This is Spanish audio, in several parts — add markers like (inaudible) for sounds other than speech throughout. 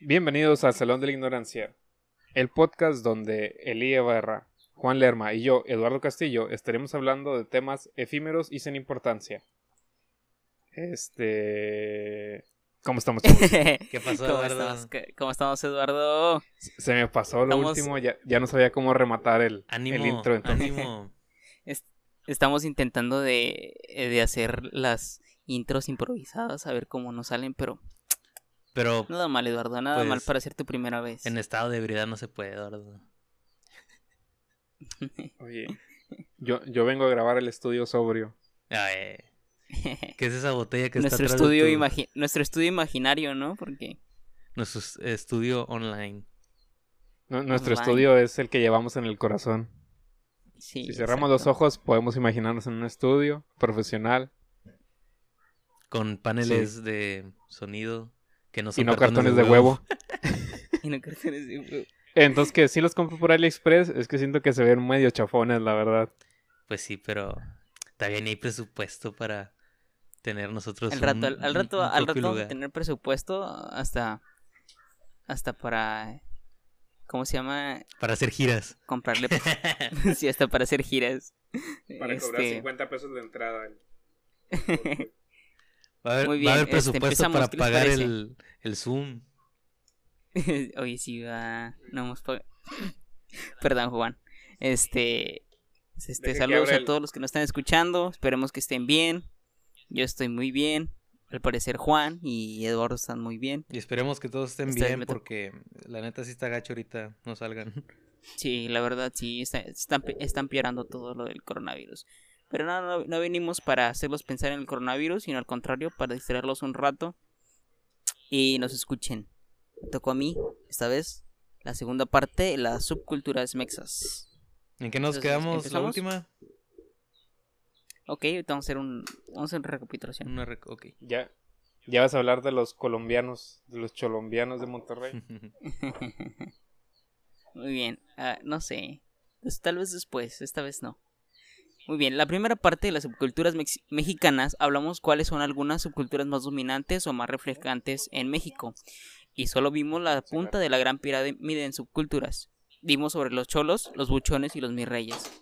Bienvenidos al Salón de la Ignorancia, el podcast donde Elía Barra, Juan Lerma y yo, Eduardo Castillo, estaremos hablando de temas efímeros y sin importancia. Este... ¿Cómo estamos? chavos? (laughs) ¿Qué pasó, ¿Cómo Eduardo? estamos, ¿Qué- ¿Cómo estamos, Eduardo? Se me pasó lo Estamos- último, ya, ya no sabía cómo rematar el, Ánimo, el intro. Entonces. ánimo. (laughs) Estamos intentando de, de hacer las intros improvisadas, a ver cómo nos salen, pero Pero nada mal, Eduardo, nada Pues, mal para ser tu primera vez. en estado de ebriedad no se puede, Eduardo. (laughs) Oye, yo, yo vengo a grabar el estudio sobrio. Ay, ¿Qué es esa botella que nuestro, está de estudio tu- imagi- nuestro estudio imaginario, ¿no? Porque Nuestro estudio online. Nu- nuestro Online. estudio es el que llevamos en el corazón. sí. Si cerramos los ojos, podemos imaginarnos en un estudio profesional Con paneles de sonido que no son y no cartones de huevo. (laughs) Y no cartones de huevo. Entonces, que sí los compro por AliExpress, es que siento que se ven medio chafones, la verdad. Pues sí, pero todavía ni hay presupuesto para tener nosotros Al rato, un- al, rato, un al rato vamos a lugar. tener presupuesto hasta, hasta para, ¿cómo se llama? Para hacer giras. Comprarle, (laughs) (laughs) sí, hasta para hacer giras. Este, pesos de entrada. Va a haber, Muy va a haber bien, este, presupuesto para ¿qué les pagar el, el Zoom. (laughs) Oye, sí, va. No hemos Perdón, Juan. Este. este Deje saludos a todos los que nos están escuchando. Esperemos que estén bien. Yo estoy muy bien. Al parecer, Juan y Eduardo están muy bien. Y esperemos que todos estén Esta bien porque la neta sí está gacho ahorita, no salgan. Sí, la verdad, sí, está- están, están empeorando todo lo del coronavirus. Pero no, no, no venimos para hacerlos pensar en el coronavirus, sino al contrario, para distraerlos un rato y nos escuchen. Me tocó a mí, esta vez, la segunda parte, las subculturas mexas. ¿En qué nos Entonces, quedamos la última? Ok, ahorita vamos a hacer un, vamos a hacer una recapitulación. Una rec- ok. Ya, ya vas a hablar de los colombianos, de los cholombianos de Monterrey. (laughs) Muy bien, ah, no sé. Pues, tal vez después, esta vez no. Muy bien, la primera parte de las subculturas mex- mexicanas hablamos cuáles son algunas subculturas más dominantes o más reflejantes en México. Y solo vimos la punta de la gran pirámide en subculturas. Vimos sobre los cholos, los buchones y los mirreyes.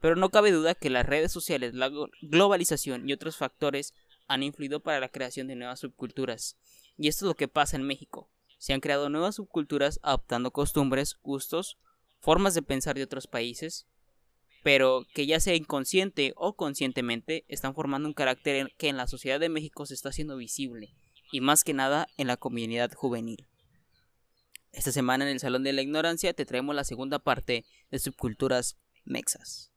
Pero no cabe duda que las redes sociales, la glo- globalización y otros factores han influido para la creación de nuevas subculturas. Y esto es lo que pasa en México. Se han creado nuevas subculturas adoptando costumbres, gustos, formas de pensar de otros países, pero que ya sea inconsciente o conscientemente están formando un carácter que en la sociedad de México se está haciendo visible, y más que nada en la comunidad juvenil. Esta semana en el Salón de la Ignorancia te traemos la segunda parte de subculturas mexas.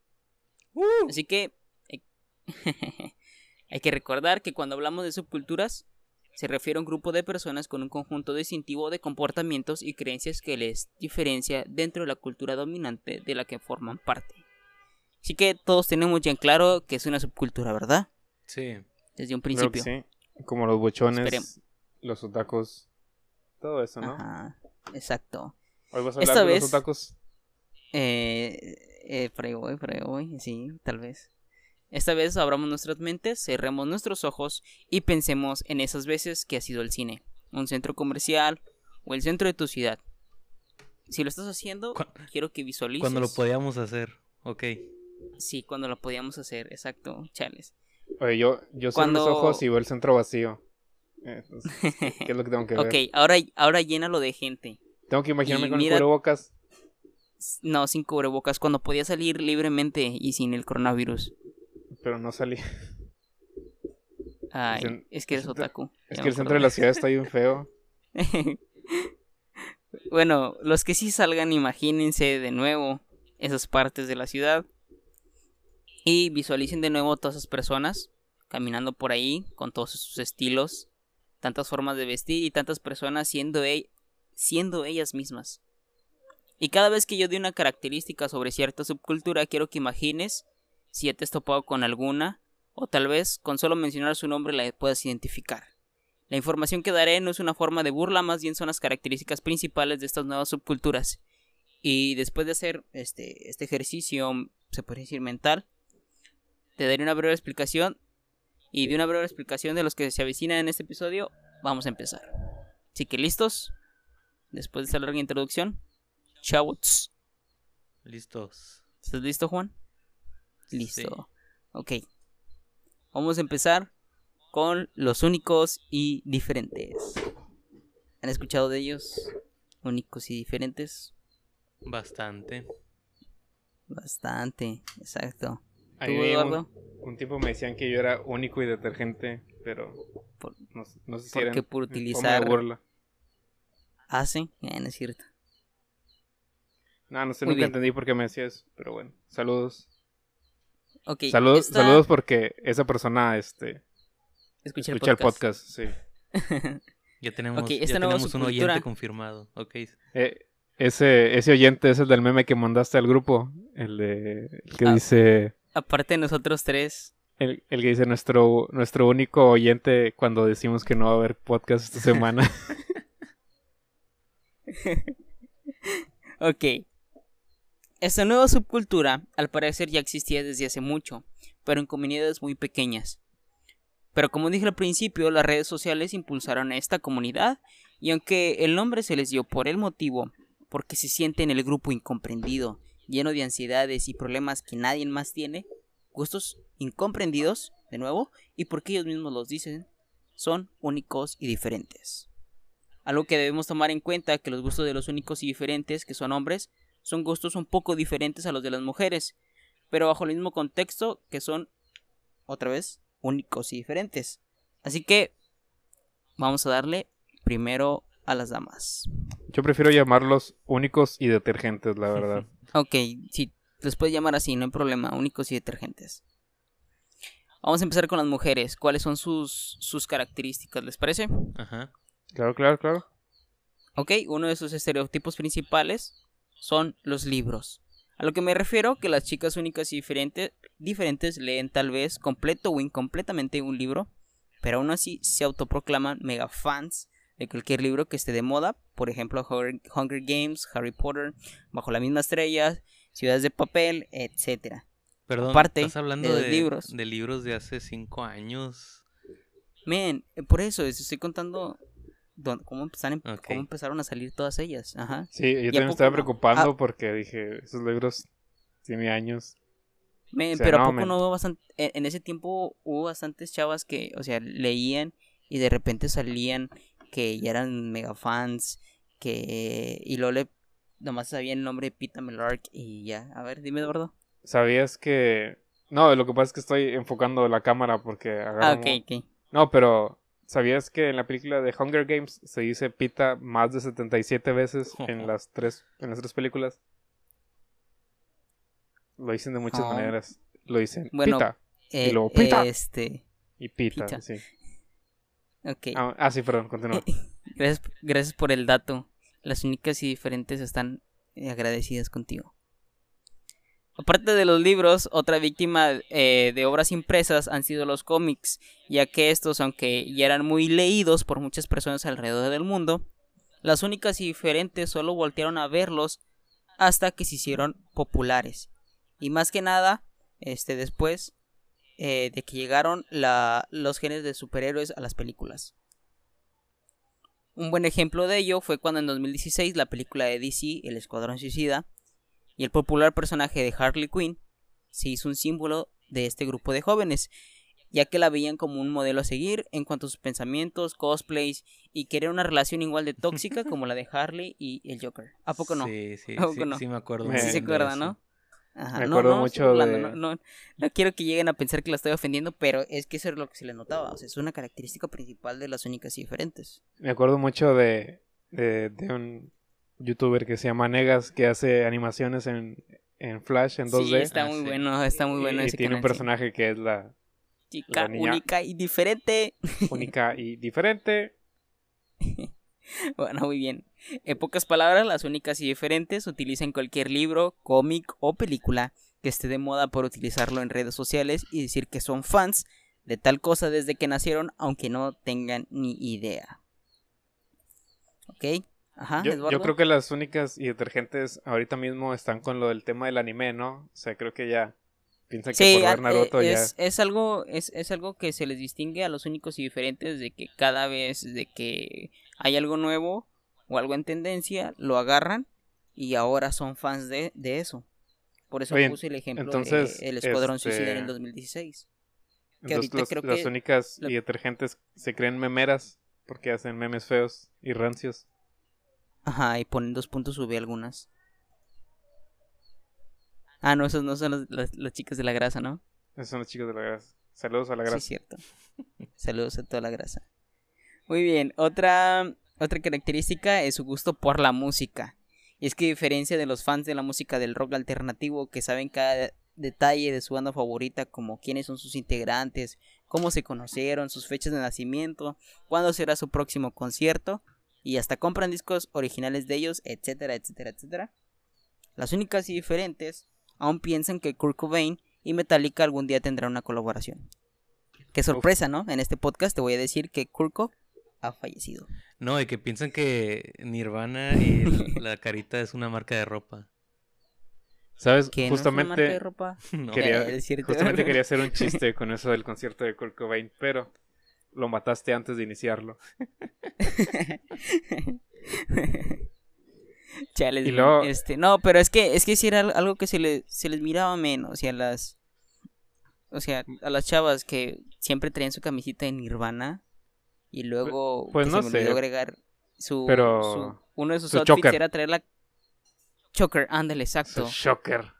Así que eh, (laughs) hay que recordar que cuando hablamos de subculturas se refiere a un grupo de personas con un conjunto distintivo de comportamientos y creencias que les diferencia dentro de la cultura dominante de la que forman parte. Así que todos tenemos ya en claro que es una subcultura, ¿verdad? Sí. Desde un Creo que principio. sí. Como los buchones, Esperemos. los otacos, todo eso, ¿no? Ajá, exacto. Hoy vas a Esta hablar de vez- los otacos. Eh, eh, por ahí voy, por ahí voy, sí, tal vez. Esta vez abramos nuestras mentes, cerremos nuestros ojos y pensemos en esas veces que ha sido el cine, un centro comercial o el centro de tu ciudad. Si lo estás haciendo, quiero que visualices. Cuando lo podíamos hacer. Ok. Sí, cuando lo podíamos hacer, exacto, chales. Oye, yo, yo cierro Cuando- los ojos y veo el centro vacío. Eh, Entonces, ¿qué es lo que tengo que (laughs) ver? Ok, ahora, ahora llénalo de gente. Tengo que imaginarme Y con mira- el cubrebocas. No, sin cubrebocas, cuando podía salir libremente y sin el coronavirus. Pero no salí. Ay, es que eres otaku. Es que el centro de la ciudad está bien feo. (laughs) bueno, los que sí salgan, imagínense de nuevo esas partes de la ciudad. Y visualicen de nuevo todas esas personas caminando por ahí con todos sus estilos, tantas formas de vestir y tantas personas siendo, e- siendo ellas mismas. Y cada vez que yo dé una característica sobre cierta subcultura, quiero que imagines si te has topado con alguna, o tal vez con solo mencionar su nombre la puedas identificar. La información que daré no es una forma de burla, más bien son las características principales de estas nuevas subculturas. Y después de hacer este, este ejercicio, se podría decir mental, te daré una breve explicación. Y de una breve explicación de los que se avecinan en este episodio, vamos a empezar. Así que listos, después de esta larga introducción. Chavos. Listos. ¿Estás listo, Juan? Sí. Listo. Ok. Vamos a empezar con los únicos y diferentes. ¿Han escuchado de ellos? Únicos y diferentes. Bastante. Bastante, exacto. ¿Tú, un, un tiempo me decían que yo era único y detergente, pero Por- no, no sé si porque eran por utilizar- burla. Ah, sí, Eh, no es cierto. No, no sé, Muy nunca bien. entendí por qué me decía eso, pero bueno. Saludos. Ok. saludos, esta- saludos porque esa persona este, Escucha, escucha el podcast, sí. (laughs) Ya tenemos, Ok, ya nueva tenemos un oyente confirmado. Ok. Eh, ese, ese oyente es el del meme que mandaste al grupo, el de el que Ah. dice Aparte de nosotros tres, el, el que dice nuestro nuestro único oyente cuando decimos que no va a haber podcast esta semana. (laughs) Ok. Esta nueva subcultura, al parecer, ya existía desde hace mucho, pero en comunidades muy pequeñas. Pero como dije al principio, las redes sociales impulsaron a esta comunidad, y aunque el nombre se les dio por el motivo, porque se sienten el grupo incomprendido, lleno de ansiedades y problemas que nadie más tiene, gustos incomprendidos, de nuevo, y porque ellos mismos los dicen, son únicos y diferentes. Algo que debemos tomar en cuenta que los gustos de los únicos y diferentes, que son hombres, son gustos un poco diferentes a los de las mujeres, pero bajo el mismo contexto que son, otra vez, únicos y diferentes. Así que vamos a darle primero a las damas. Yo prefiero llamarlos únicos y detergentes, la (laughs) verdad. Ok, si los puedes llamar así, no hay problema, únicos y detergentes. Vamos a empezar con las mujeres. ¿Cuáles son sus, sus características? ¿Les parece? Ajá. Claro, claro, claro. Ok, uno de sus estereotipos principales son los libros. A lo que me refiero que las chicas únicas y diferentes, diferentes leen tal vez completo o incompletamente un libro, pero aún así se autoproclaman mega fans de cualquier libro que esté de moda, por ejemplo Hunger, Games, Harry Potter, Bajo la misma estrella, Ciudades de papel, etcétera. Perdón, Aparte estás hablando de libros. de libros de hace cinco años. Men, eh, por eso les estoy contando dónde- cómo, empezaron, Ok. cómo empezaron a salir todas ellas. Ajá. Sí, yo también me estaba preocupando Ah. porque dije, esos libros tienen años. Men, O sea, pero no, a poco men. no hubo bastante, en ese tiempo hubo bastantes chavas que, o sea, leían y de repente salían que ya eran mega fans, que y luego le nomás sabían el nombre de Pita Melark y ya. A ver, dime, Eduardo. ¿Sabías que...? No, lo que pasa es que estoy enfocando la cámara porque Ah, ok, ok. No, pero ¿sabías que en la película de Hunger Games se dice pita más de 77 veces en (laughs) las tres en las tres películas? Lo dicen de muchas Oh. maneras. Lo dicen Bueno, pita Eh, luego, "Pita". Este, y pita, pita. sí. Ok. Ah, ah, sí, perdón, continúa. (laughs) Gracias, gracias por el dato. Las únicas y diferentes están eh, agradecidas contigo. Aparte de los libros, otra víctima eh, de obras impresas han sido los cómics, ya que estos, aunque ya eran muy leídos por muchas personas alrededor del mundo, las únicas y diferentes solo voltearon a verlos hasta que se hicieron populares. Y más que nada, este después eh, de que llegaron la- los genes de superhéroes a las películas. Un buen ejemplo de ello fue cuando en 2016 la película de DC, El Escuadrón Suicida, y el popular personaje de Harley Quinn se hizo un símbolo de este grupo de jóvenes, ya que la veían como un modelo a seguir en cuanto a sus pensamientos, cosplays y querer una relación igual de tóxica (laughs) como la de Harley y el Joker. ¿A poco no? Sí, sí, ¿A poco sí, no? sí me acuerdo. Sí se eso. ¿no? Ajá, Me no, acuerdo no, mucho hablando, de- no, no, no quiero que lleguen a pensar que la estoy ofendiendo, pero es que eso es lo que se les notaba. O sea, es una característica principal de las únicas y diferentes. Me acuerdo mucho de, de, de un youtuber que se llama Negas que hace animaciones en, en Flash, en 2D. Sí, está Ah, muy sí. bueno, está muy bueno y, y ese tiene un sí. personaje que es la Chica la niña- única y diferente. única y diferente. (laughs) (laughs) Bueno, muy bien. En pocas palabras, las únicas y diferentes utilizan cualquier libro, cómic o película que esté de moda por utilizarlo en redes sociales y decir que son fans de tal cosa desde que nacieron, aunque no tengan ni idea. ¿Ok? Ajá, Yo, yo creo que las únicas y detergentes ahorita mismo están con lo del tema del anime, ¿no? O sea, creo que ya piensan que por ver Naruto eh, ya... es, es algo es, es algo que se les distingue a los únicos y diferentes de que cada vez de que hay algo nuevo o algo en tendencia, lo agarran y ahora son fans de, de eso. Por eso Oye, puse el ejemplo entonces, de El Escuadrón este, Suicida en el 2016. Que Entonces ahorita los- creo las que únicas lo- y detergentes se creen memeras porque hacen memes feos y rancios. Ajá, y ponen dos puntos sube algunas. Ah, no, esos no son los- las, las chicas de la grasa, ¿no? Esos son los chicos de la grasa. Saludos a la Sí, grasa. es cierto. (laughs) Saludos a toda la grasa. Muy bien, otra, otra característica es su gusto por la música. Y es que a diferencia de los fans de la música del rock alternativo que saben cada detalle de su banda favorita, como quiénes son sus integrantes, cómo se conocieron, sus fechas de nacimiento, cuándo será su próximo concierto, y hasta compran discos originales de ellos, etcétera, etcétera, etcétera. Las únicas y diferentes aún piensan que Kurt Cobain y Metallica algún día tendrán una colaboración. Qué sorpresa, ¿no? En este podcast te voy a decir que Kurt Cobain ha fallecido. No, y que piensan que Nirvana y el- (laughs) la carita es una marca de ropa. ¿Sabes? Que no es una marca Justamente de ropa. (laughs) No. quería, (laughs) justamente quería hacer un chiste con eso del concierto de Kurt Cobain, pero lo mataste antes de iniciarlo. Chales, Y luego- este, no, pero es que es que sí era al- algo que se le se les miraba menos, y a las o sea, a las chavas que siempre traían su camisita de Nirvana y luego pues no se me sé. olvidó agregar su, Pero- su- uno de sus su outfits choker. era traer la choker, ándale, exacto. es shocker.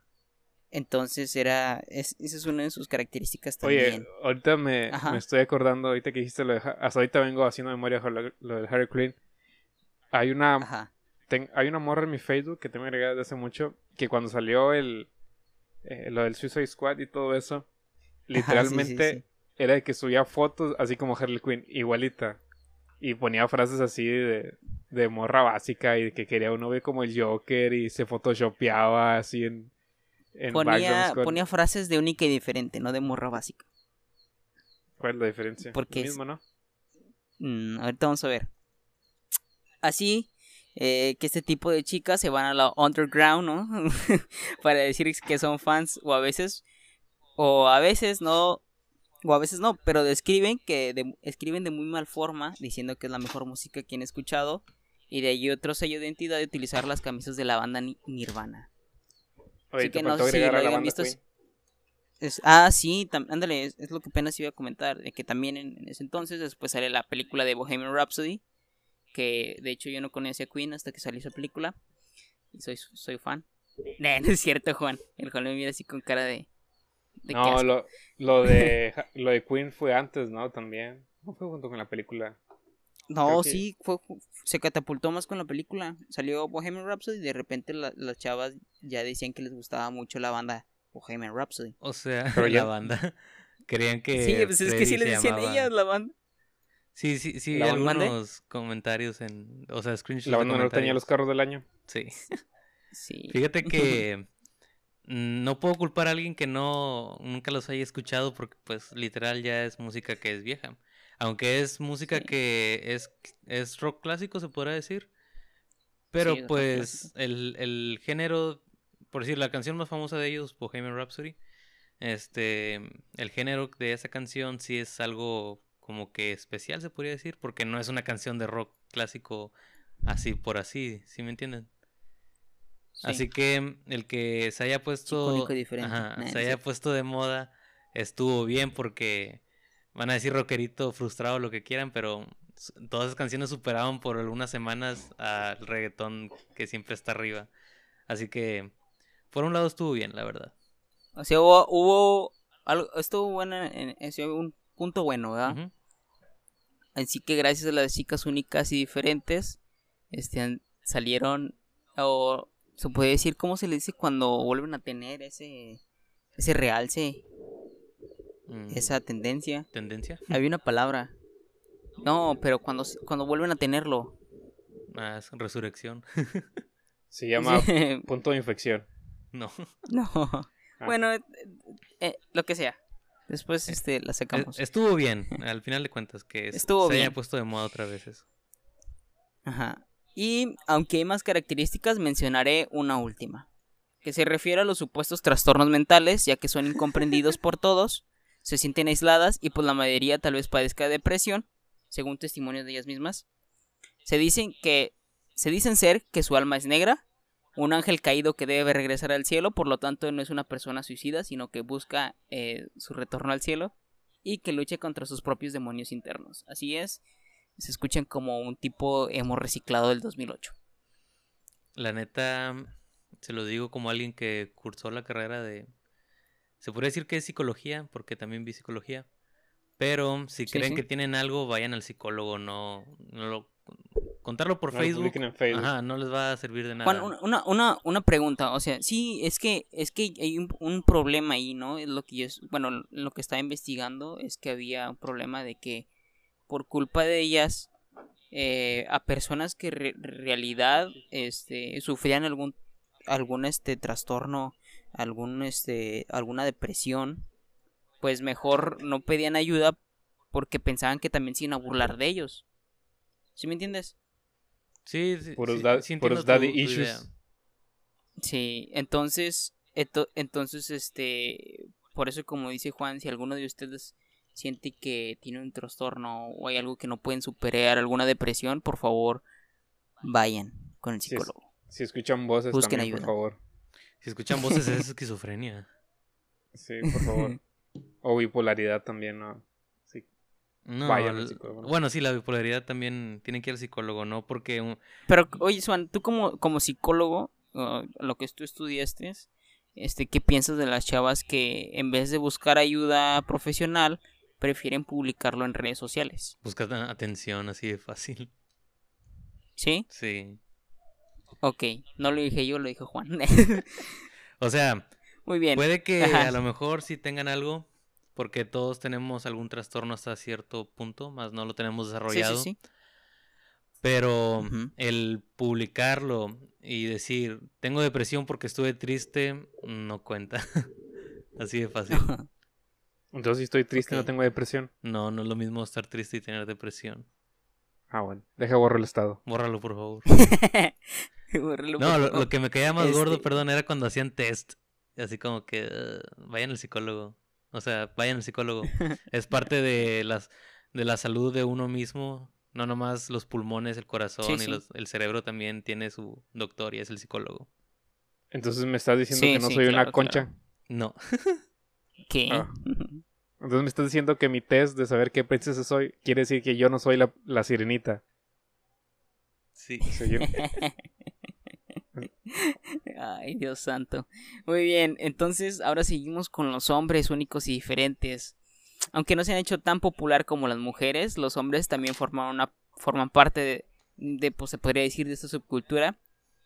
Entonces era es, esa es una de sus características Oye, también. ahorita me, me estoy acordando, ahorita que dijiste lo de... Ha- Hasta ahorita vengo haciendo memoria lo, lo del Harry Quinn. Hay una, Ajá. ten- hay una morra en mi Facebook que tengo agregada desde hace mucho, que cuando salió el... eh, lo del Suicide Squad y todo eso, (laughs) sí, literalmente sí. Era de que subía fotos así como Harley Quinn, igualita. Y ponía frases así de, de morra básica y de que quería un novio como el Joker y se photoshopeaba así en... en Ponía, con- ponía frases de única y diferente, no de morra básica. ¿Cuál es la diferencia? Porque Lo mismo, ¿no? Mm, ahorita vamos a ver. Así eh, que este tipo de chicas se van a la underground, ¿no? (laughs) Para decir que son fans o a veces o a veces no o a veces no, pero describen que de- escriben de muy mal forma diciendo que es la mejor música que han escuchado y de ahí otro sello de identidad de utilizar las camisas de la banda Ni- Nirvana. Oye, Así que no sé si lo hayan visto. Es- ah, sí, tam- ándale, es, es lo que apenas iba a comentar, de que también en, en ese entonces después sale la película de Bohemian Rhapsody, que de hecho yo no conocía a Queen hasta que salió esa película, y soy, soy fan. (laughs) No, no es cierto, Juan, el Juan me mira así con cara de... de No, lo, lo de (laughs) lo de Queen fue antes, ¿no? También. No fue junto con la película. No, que- sí, fue, se catapultó más con la película, salió Bohemian Rhapsody y de repente la- las chavas ya decían que les gustaba mucho la banda Bohemian Rhapsody. O sea, Pero (laughs) la ya- banda. (laughs) Creían que. sí, pues es que sí les decían llamaba- ellas la banda. Sí, sí, sí, ¿La vi banda? algunos comentarios en. O sea, screenshots. La de banda no tenía los carros del año. Sí. Sí. Fíjate que. Mm, No puedo culpar a alguien que no nunca los haya escuchado porque pues literal ya es música que es vieja. Aunque es música Sí. que es, es rock clásico, se podrá decir. Pero Sí, pues el, el género, por decir, la canción más famosa de ellos, Bohemian Rhapsody, este, el género de esa canción sí es algo como que especial, se podría decir, porque no es una canción de rock clásico así por así, ¿sí me entienden? Sí. Así que el que se haya puesto, ajá, Nah, se haya puesto de moda estuvo bien porque van a decir rockerito frustrado lo que quieran, pero todas esas canciones superaban por algunas semanas al reggaetón que siempre está arriba. Así que por un lado estuvo bien, la verdad. O sea, hubo, hubo algo, estuvo bueno, en, en- un punto bueno, ¿verdad? Así que gracias a las chicas únicas y diferentes, este, salieron, o se puede decir, ¿cómo se le dice cuando vuelven a tener ese, ese realce, Mm, esa tendencia? tendencia. Había una palabra. No, pero cuando, cuando vuelven a tenerlo. Ah, es resurrección. (laughs) Se llama Sí, (laughs) punto de infección. no. no. (laughs) Ah. Bueno, eh, eh, lo que sea. Después este, la Eh, sacamos. Estuvo bien, al final de cuentas, que es- Estuvo se haya puesto de moda otra vez eso. Ajá. Y aunque hay más características, mencionaré una última, que se refiere a los supuestos trastornos mentales, ya que son incomprendidos por (laughs) todos, se sienten aisladas y pues la mayoría tal vez padezca de depresión, según testimonios de ellas mismas. Se dicen que se dicen ser que su alma es negra, un ángel caído que debe regresar al cielo, por lo tanto no es una persona suicida, sino que busca eh, su retorno al cielo y que luche contra sus propios demonios internos. Así es, se escuchan como un tipo hemos reciclado del 2008. La neta, se lo digo como alguien que cursó la carrera de... Se podría decir que es psicología, porque también vi psicología. Pero si Sí, creen sí. que tienen algo, vayan al psicólogo, no, no lo... Contarlo por No Facebook, publiquen en Facebook. ajá, no les va a servir de nada. Juan, una, una, una, pregunta, o sea, sí, es que, es que hay un, un problema ahí, ¿no? Es lo que yo, bueno, lo que estaba investigando es que había un problema de que por culpa de ellas, eh, a personas que re- realidad, este, sufrían algún, algún, este, trastorno, algún, este, alguna depresión, pues mejor no pedían ayuda porque pensaban que también se iban a burlar de ellos. ¿Sí me entiendes? Sí, sí, Puros sí, da- daddy tu issues. Sí, entonces, entonces, este, por eso como dice Juan, si alguno de ustedes siente que tiene un trastorno o hay algo que no pueden superar, alguna depresión, por favor, vayan con el es- psicólogo. Si escuchan voces Busquen también, ayuda. por favor. Si escuchan voces es (laughs) esquizofrenia. Sí, por favor. o bipolaridad también, ¿no? Sí. No, Vayan al psicólogo, ¿no? bueno, sí, la bipolaridad también tienen que ir al psicólogo, ¿no? Porque un- Pero, oye, Juan, tú como, como psicólogo, uh, lo que tú estudiaste, este, ¿qué piensas de las chavas que en vez de buscar ayuda profesional, prefieren publicarlo en redes sociales? buscas atención así de fácil. ¿Sí? Sí. Ok, no lo dije yo, lo dijo Juan. (laughs) O sea, Muy bien. puede que a lo mejor sí tengan algo, porque todos tenemos algún trastorno hasta cierto punto, más no lo tenemos Sí, sí, desarrollado. sí. Pero el publicarlo y decir, tengo depresión porque estuve triste, no cuenta. (laughs) Así de fácil. (laughs) Entonces, si estoy triste, no Ok. tengo depresión. No, no es lo mismo estar triste y tener depresión. Ah, bueno. Deja borrar el estado. Bórralo, por favor. (laughs) Bórralo, No, por lo, favor. lo que me caía más gordo, Este- perdón, era cuando hacían test. Así como que "Ugh, vayan al psicólogo. O sea, vayan al psicólogo. (laughs) es parte de las de la salud de uno mismo. No nomás los pulmones, el corazón Sí, y sí. los- el cerebro también tiene su doctor y es el psicólogo. Entonces, ¿me estás diciendo Sí, que no sí, soy una concha? claro. No. (laughs) ¿Qué? Ah. Entonces, ¿me estás diciendo que mi test de saber qué princesa soy quiere decir que yo no soy la, la sirenita? Sí. Soy yo. (laughs) Ay, Dios santo. Muy bien, entonces ahora seguimos con los hombres únicos y diferentes. Aunque no se han hecho tan popular como las mujeres, los hombres también forman una forman parte de, de, pues se podría decir de esta subcultura.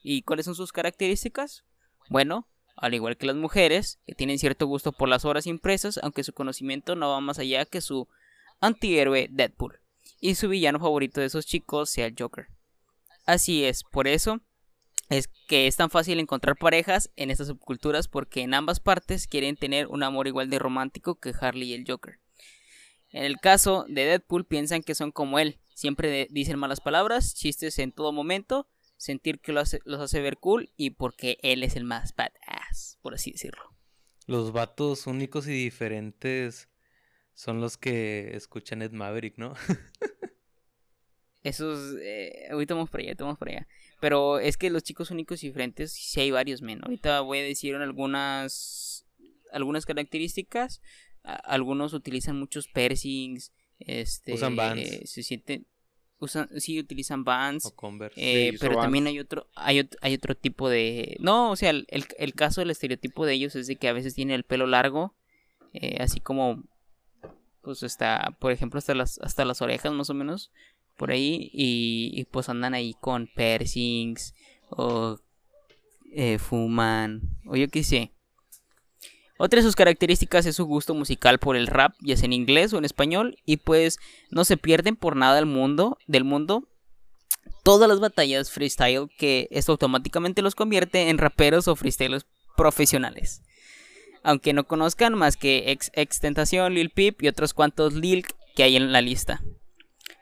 ¿Y cuáles son sus características? Bueno, al igual que las mujeres, que tienen cierto gusto por las obras impresas, aunque su conocimiento no va más allá que su antihéroe Deadpool. Y su villano favorito de esos chicos sea el Joker. Así es, por eso es que es tan fácil encontrar parejas en estas subculturas porque en ambas partes quieren tener un amor igual de romántico que Harley y el Joker. En el caso de Deadpool piensan que son como él, siempre dicen malas palabras, chistes en todo momento, sentir que los hace ver cool y porque él es el más por así decirlo. Los vatos únicos y diferentes son los que escuchan Ed Maverick, ¿no? (laughs) Esos, eh, ahorita vamos para allá, vamos para allá. Pero es que los chicos únicos y diferentes, sí hay varios, men. Ahorita voy a decir algunas, algunas características. A- algunos utilizan muchos piercings, este, Usan Vans. se sienten, usan, sí utilizan bands. o Converse. Eh, Sí, pero también Vans. hay otro, hay, hay otro tipo de... No, o sea, el, el, el caso del estereotipo de ellos es de que a veces tienen el pelo largo, eh, así como, pues hasta, por ejemplo, hasta las, hasta las orejas más o menos, por ahí, y, y, pues andan ahí con piercings, o eh, fuman, o yo qué sé. Otra de sus características es su gusto musical por el rap, ya sea en inglés o en español, y pues no se pierden por nada del mundo, del mundo todas las batallas freestyle que esto automáticamente los convierte en raperos o freestylers profesionales. Aunque no conozcan más que ex, Tentación, Lil Peep y otros cuantos Lil que hay en la lista.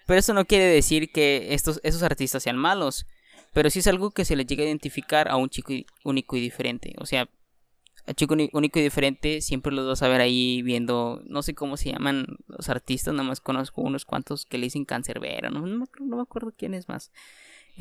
Pero eso no quiere decir que estos, esos artistas sean malos. Pero sí es algo que se les llega a identificar a un chico único y diferente. O sea, chico único y diferente siempre los vas a ver ahí viendo, no sé cómo se llaman los artistas, nada más conozco unos cuantos que le dicen cancerbero, no, no, me acuerdo- no me acuerdo quién es más.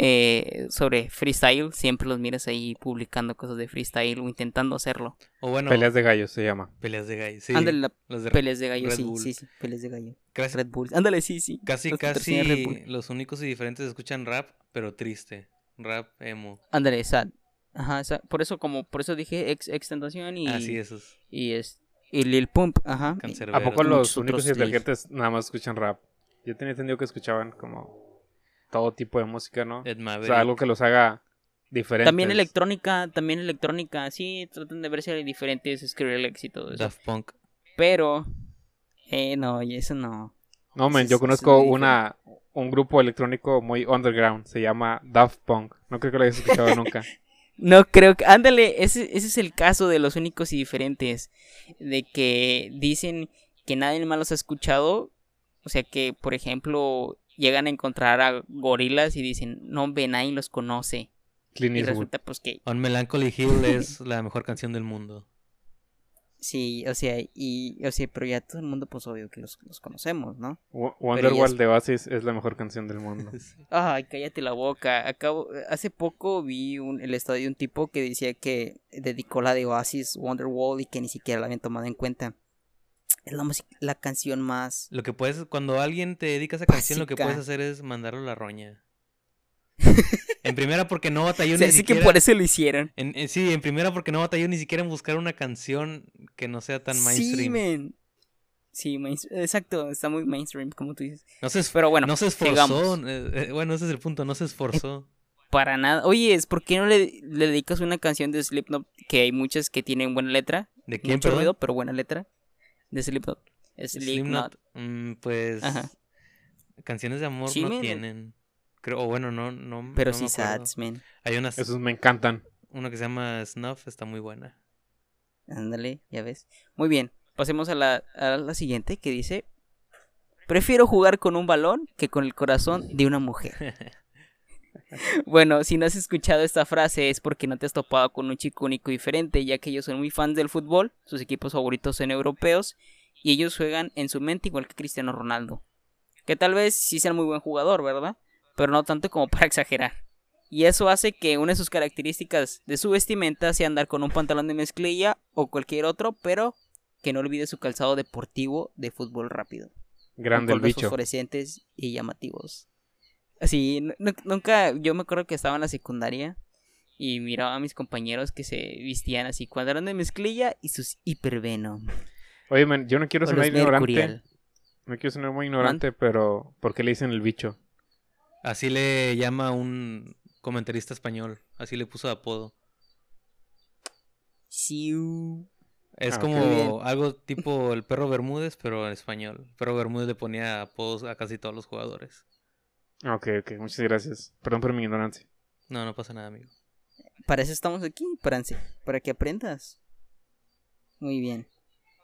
eh, sobre freestyle, siempre los miras ahí publicando cosas de freestyle o intentando hacerlo. O bueno, Peleas de gallos se llama. peleas de gallos. Sí, Ándale, la- los de peleas de gallo, sí, sí, sí, peleas de gallo. Casi, Red Bull. Ándale, sí, sí. casi, Los casi los únicos y diferentes escuchan rap, pero triste. Rap emo. Ándale, sad. Ajá, por eso como por eso dije ex extentación y Así esos. y es y Lil Pump, ajá. ¿A poco los únicos inteligentes nada más escuchan rap? Yo tenía entendido que escuchaban como todo tipo de música, ¿no? Ed O sea, algo que los haga diferentes. También electrónica, también electrónica, sí, tratan de verse diferentes Skrillex y todo eso. Daft Punk. Pero eh no, y eso no. No, Eso yo conozco una un grupo electrónico muy underground, se llama Daft Punk. No creo que lo hayas escuchado (laughs) nunca. No creo que. Ándale, ese, ese es el caso de los únicos y diferentes. De que dicen que nadie más los ha escuchado. O sea que, por ejemplo, llegan a encontrar a gorilas y dicen, no, ve, nadie los conoce. Clint Y resulta pues que On Melancholy Hill es la mejor canción del mundo. Sí, o sea, y, o sea, pero ya todo el mundo pues obvio que los, los conocemos, ¿no? Wonderwall es- de Oasis es la mejor canción del mundo. (laughs) Ay, cállate la boca. Acabo, hace poco vi un, el estado de un tipo que decía que dedicó la de Oasis Wonderwall y que ni siquiera la habían tomado en cuenta. Es la, música- la canción más... Lo que puedes, cuando alguien te dedica a esa canción, lo que puedes hacer es mandarlo a la roña. (laughs) En primera porque no batalló (laughs) Se ni que siquiera. por eso lo hicieron. en- en- sí, en primera porque no batalló ni siquiera en buscar una canción que no sea tan Sí, mainstream. Sí, main- exacto, está muy mainstream, como tú dices. no se, Pero bueno, no se esforzó. eh, eh, bueno, ese es el punto, no se esforzó. (laughs) Para nada. Oye, ¿es ¿por qué no le, le dedicas una canción de Slipknot? Que hay muchas que tienen buena letra. ¿De quién, mucho ruido, pero buena letra. De Slipknot. Slipknot. Slipknot. Mm, pues Ajá. canciones de amor Sí, no men. tienen. Creo, o bueno, no, no. Pero no sí man. Hay una, Esos me encantan. una que se llama Snuff, está muy buena. Ándale, ya ves. Muy bien, pasemos a la, a la siguiente que dice: Prefiero jugar con un balón que con el corazón de una mujer. (laughs) bueno, si no has escuchado esta frase es porque no te has topado con un chico único y diferente, ya que ellos son muy fans del fútbol, sus equipos favoritos son europeos y ellos juegan en su mente igual que Cristiano Ronaldo. Que tal vez sí sea muy buen jugador, ¿verdad? Pero no tanto como (laughs) para exagerar. Y eso hace que una de sus características de su vestimenta sea andar con un pantalón de mezclilla o cualquier otro, pero que no olvide su calzado deportivo de fútbol rápido. Grande el con bicho. fosforescentes y llamativos. Así, nu- nu- nunca, yo me acuerdo que estaba en la secundaria y miraba a mis compañeros que se vestían así, pantalón de mezclilla y sus hipervenom. Oye, yo no quiero sonar ignorante. No quiero sonar muy ignorante, pero ¿por qué le dicen el bicho? Así le llama un comentarista español. Así le puso de apodo. Siu. Es Ah, como algo tipo el perro Bermúdez, pero en español. El perro Bermúdez le ponía apodos a casi todos los jugadores. Ok, ok, muchas gracias. Perdón por mi ignorancia. No, no pasa nada, amigo. Para eso estamos aquí, para, para que aprendas. Muy bien.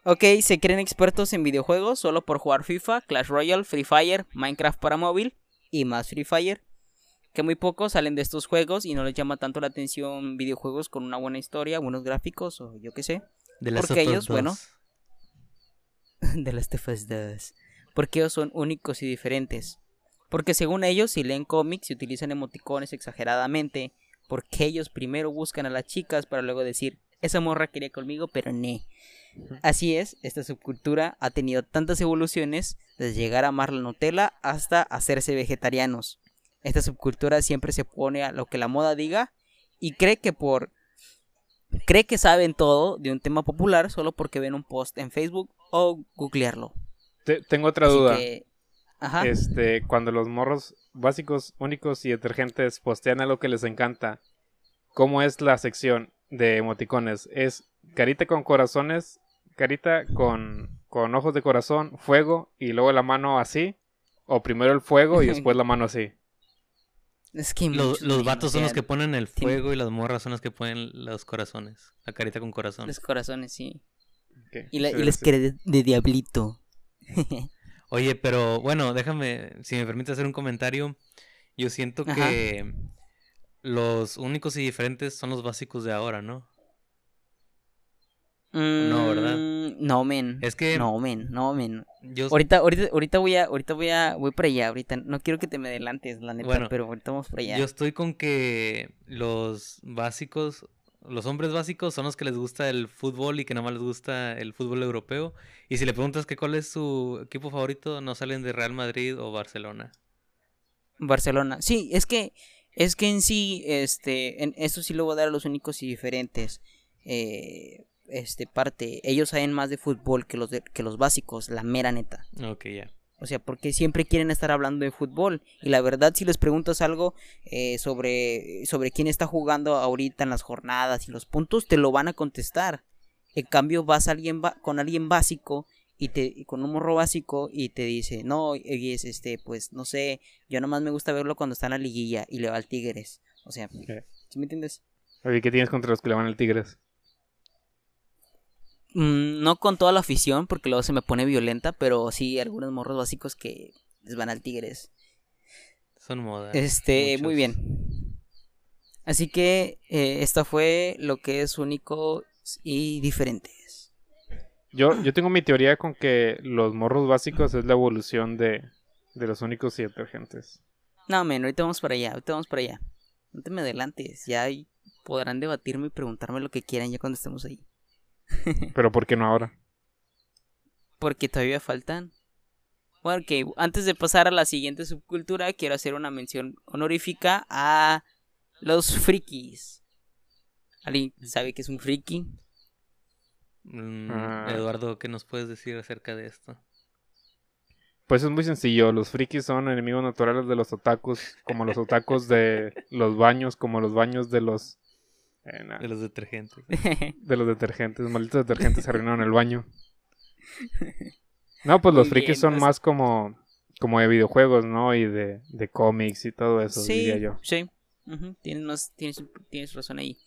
Ok, se creen expertos en videojuegos solo por jugar FIFA, Clash Royale, Free Fire, Minecraft para móvil y más Free Fire. Que muy pocos salen de estos juegos y no les llama tanto la atención videojuegos con una buena historia, buenos gráficos o yo qué sé. De las Porque ellos, bueno, (laughs) de las 2. Porque ellos son únicos y diferentes. Porque según ellos, si leen cómics y utilizan emoticones exageradamente, porque ellos primero buscan a las chicas para luego decir, esa morra quería conmigo, pero ne. Así es, esta subcultura ha tenido tantas evoluciones, desde llegar a amar la Nutella hasta hacerse vegetarianos. Esta subcultura siempre se pone a lo que la moda diga y cree que por cree que saben todo de un tema popular solo porque ven un post en Facebook o googlearlo. Te- tengo otra Así duda. que- Ajá. Este, cuando los morros básicos, únicos y detergentes postean algo que les encanta, ¿cómo es la sección de emoticones? ¿Es carita con corazones, carita con, con ojos de corazón, fuego y luego la mano así? ¿O primero el fuego y después la mano así? (laughs) Es que Los, los vatos son los que ponen el fuego y las morras son las que ponen los corazones. La carita con corazón. Los corazones, sí. Y, la, y les gracias. quiere de, de diablito. (laughs) Oye, pero bueno, déjame, si me permite hacer un comentario. Yo siento Ajá. que los únicos y diferentes son los básicos de ahora, ¿no? No, ¿verdad? Mm, No, men. Es que No, men, no, men. yo Ahorita, ahorita, ahorita voy a, ahorita voy a, voy para allá, ahorita. No quiero que te me adelantes, la neta, Bueno, pero ahorita vamos para allá. Yo estoy con que los básicos, los hombres básicos son los que les gusta el fútbol y que nada más les gusta el fútbol europeo. Y si le preguntas que cuál es su equipo favorito, no salen de Real Madrid o Barcelona. Barcelona. Sí, es que, es que en sí, este, en esto sí lo voy a dar a los únicos y diferentes. Eh, este, parte, ellos saben más de fútbol que los, de- que los básicos, la mera neta. Ok, ya. O sea, porque siempre quieren estar hablando de fútbol. Y la verdad, si les preguntas algo eh, sobre, sobre quién está jugando ahorita en las jornadas y los puntos, te lo van a contestar. En cambio, vas a alguien ba- con alguien básico y te y con un morro básico y te dice, no, es este, pues no sé, yo nomás me gusta verlo cuando está en la liguilla y le va al Tigres. O sea, ¿sí me entiendes? Oye, ¿qué tienes contra los que le van al Tigres? Mm, no con toda la afición, porque luego se me pone violenta, pero sí algunos morros básicos que les van al Tigres. Son moda. Este, muy bien. Así que eh, esta fue lo que es único y diferentes. Yo, yo tengo mi teoría con que los morros básicos es la evolución de, de los únicos y detergentes. No, men, ahorita vamos para allá, ahorita vamos para allá. No te me adelantes, ya podrán debatirme y preguntarme lo que quieran ya cuando estemos ahí. Pero ¿por qué no ahora? Porque todavía faltan. Bueno, que antes de pasar a la siguiente subcultura, quiero hacer una mención honorífica a los frikis. ¿Alguien sabe qué es un friki? Mm, Ah. Eduardo, ¿qué nos puedes decir acerca de esto? Pues es muy sencillo, los frikis son enemigos naturales de los otakus, como los otakus de los baños, como los baños de los eh, De los detergentes. (laughs) de los detergentes, malditos detergentes se arruinaron el baño. No, pues los frikis son pues- más como como de videojuegos, ¿no? Y de, de cómics y todo eso, sí, diría yo. sí. Ujú, tienes, más- tienes, tienes razón ahí.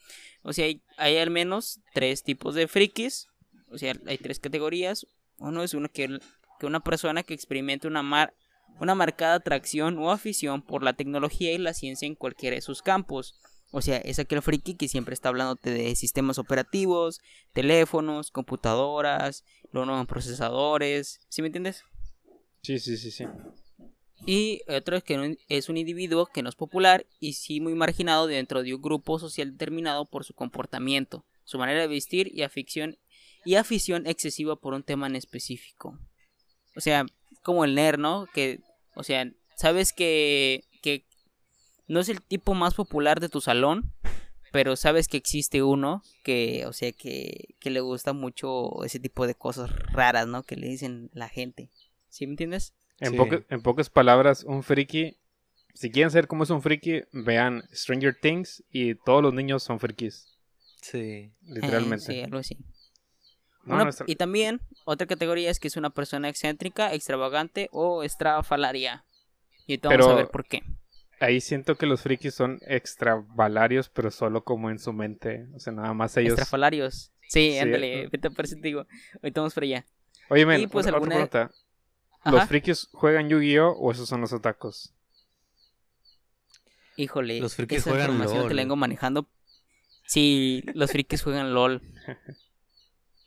O sea, hay, hay al menos tres tipos de frikis. O sea, hay tres categorías. Uno es uno que, que una persona que experimenta una, mar, una marcada atracción o afición por la tecnología y la ciencia en cualquiera de sus campos. O sea, es aquel friki que siempre está hablándote de sistemas operativos, teléfonos, computadoras, los nuevos procesadores. ¿Sí me entiendes? Sí, sí, sí, sí. Y otro es que es un individuo que no es popular y sí muy marginado dentro de un grupo social determinado por su comportamiento, su manera de vestir y afición, y afición excesiva por un tema en específico. O sea, como el nerd, ¿no? Que, o sea, sabes que, que no es el tipo más popular de tu salón, pero sabes que existe uno que, o sea, que, que le gusta mucho ese tipo de cosas raras, ¿no? Que le dicen la gente. ¿Sí me entiendes? En, Sí. poca- en pocas palabras, un friki, si quieren saber cómo es un friki, vean Stranger Things y todos los niños son frikis, Sí. literalmente. Eh, sí, algo así. No, Una- no está- Y también, otra categoría es que es una persona excéntrica, extravagante o estrafalaria. Y ahorita vamos Pero- a ver por qué. Ahí siento que los frikis son extravalarios, pero solo como en su mente. O sea, nada más ellos. Estrafalarios. Sí, Sí, ándale, eh. vete por eso te digo. Ahorita vamos para allá. Oye, men, Y, pues, otra, otra alguna- pregunta. Ajá. ¿Los frikis juegan Yu-Gi-Oh o esos son los otakus? Híjole, Los frikis esa juegan información LOL. te la vengo manejando. Sí, los frikis juegan LOL. (laughs)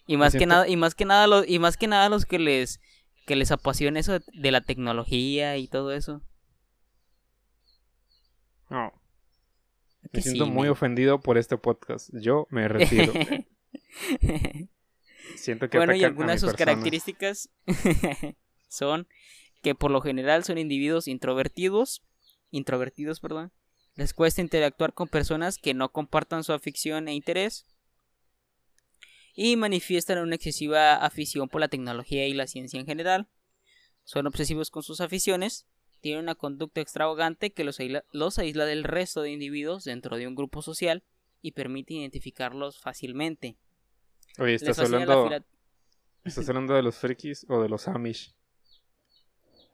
Y más que nada, y más que nada los, y más que nada los que les que les apasiona eso de, de la tecnología y todo eso. No. Me Que siento sí, muy ofendido por este podcast. Yo me retiro. (laughs) siento que bueno, y algunas de sus persona. características (laughs) son que por lo general son individuos introvertidos, introvertidos, perdón. Les cuesta interactuar con personas que no compartan su afición e interés. Y manifiestan una excesiva afición por la tecnología y la ciencia en general. Son obsesivos con sus aficiones. Tienen una conducta extravagante que los aísla, los aísla del resto de individuos dentro de un grupo social y permite identificarlos fácilmente. Oye, ¿estás hablando, fila- (laughs) ¿estás hablando de los frikis o de los Amish?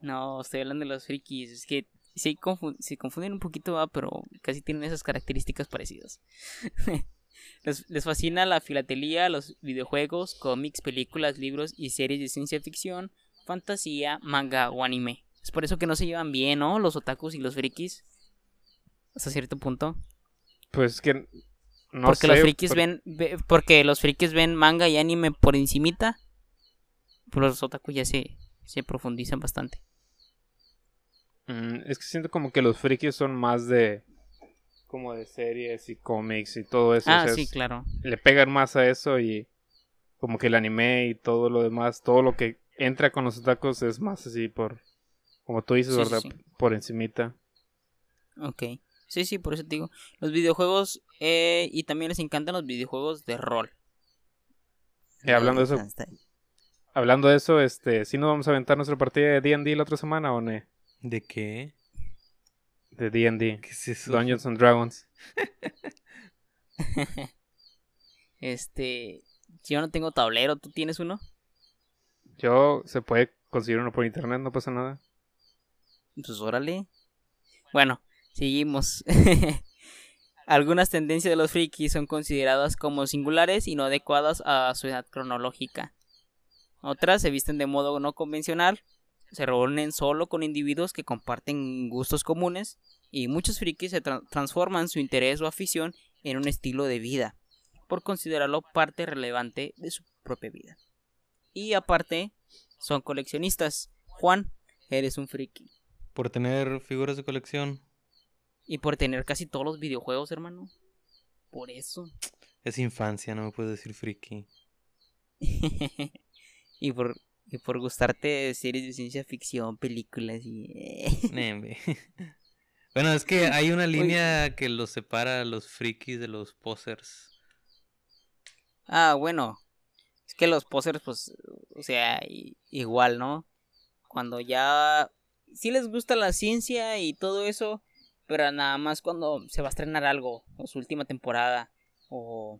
No, estoy hablando de los frikis. Es que confu- se confunden un poquito, ¿va? pero casi tienen esas características parecidas. (laughs) les, les fascina la filatelía, los videojuegos, cómics, películas, libros y series de ciencia ficción, fantasía, manga o anime. Es por eso que no se llevan bien, ¿no? Los otakus y los frikis. Hasta cierto punto. Pues que No porque los sé, frikis por- ven, ve- porque los frikis ven manga y anime por encimita. Pues los otaku ya se, se profundizan bastante. Mm, es que siento como que los frikis son más de. Como de series y cómics y todo eso. o Ah, sea, sí, claro. le pegan más a eso y. Como que el anime y todo lo demás, todo lo que entra con los otakus es más así por. Como tú dices, Sí, ¿verdad? sí. Por encimita. Ok. Sí, sí, por eso te digo. Los videojuegos, eh, y también les encantan los videojuegos de rol. Y hablando de eso, hablando de eso, este, ¿sí nos vamos a aventar nuestra partida de D&D la otra semana o no? ¿De qué? De D&D. ¿Qué es eso? Dungeons and Dragons. (laughs) Este, yo no tengo tablero, ¿tú tienes uno? Yo, se puede conseguir uno por internet, no pasa nada. Pues órale. Bueno, seguimos. (laughs) Algunas tendencias de los frikis son consideradas como singulares y no adecuadas a su edad cronológica. Otras se visten de modo no convencional, se reúnen solo con individuos que comparten gustos comunes y muchos frikis se tra- transforman su interés o afición en un estilo de vida por considerarlo parte relevante de su propia vida. Y aparte, son coleccionistas. Juan, eres un friki. Por tener figuras de colección. Y por tener casi todos los videojuegos, hermano. Por eso. Es infancia, no me puedes decir friki. (laughs) y por y por gustarte de series de ciencia ficción, películas y Nembe. (laughs) bueno, es que (laughs) hay una línea que los separa a los frikis de los posers. Ah, bueno. Es que los posers pues o sea, igual, ¿no? Cuando ya sí les gusta la ciencia y todo eso, pero nada más cuando se va a estrenar algo, o su última temporada o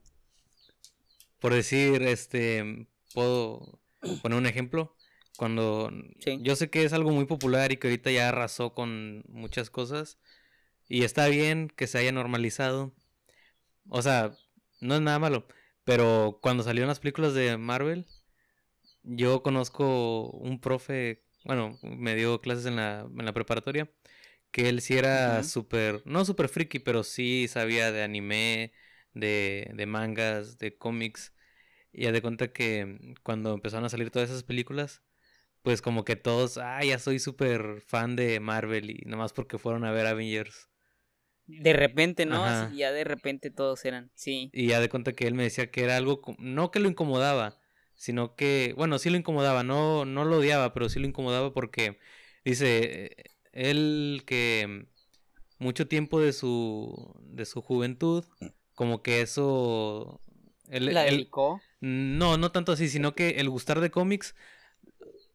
Por decir, este, puedo poner un ejemplo. Cuando Sí. yo sé que es algo muy popular y que ahorita ya arrasó con muchas cosas y está bien que se haya normalizado. O sea, no es nada malo, pero cuando salieron las películas de Marvel, yo conozco un profe, bueno, me dio clases en la, en la preparatoria, que él sí era súper, no súper friki, pero sí sabía de anime, de, de mangas, de cómics. Y ya de cuenta que cuando empezaron a salir todas esas películas, pues como que todos, ah, ya soy súper fan de Marvel y nomás porque fueron a ver Avengers. de repente, ¿no? Ajá. Ya de repente todos eran, sí. Y ya de cuenta que él me decía que era algo, no que lo incomodaba, sino que, bueno, sí lo incomodaba, no, no lo odiaba, pero sí lo incomodaba porque dice, eh, él que mucho tiempo de su, de su juventud, como que eso... él- La él- dedicó. no, no tanto así, sino que el gustar de cómics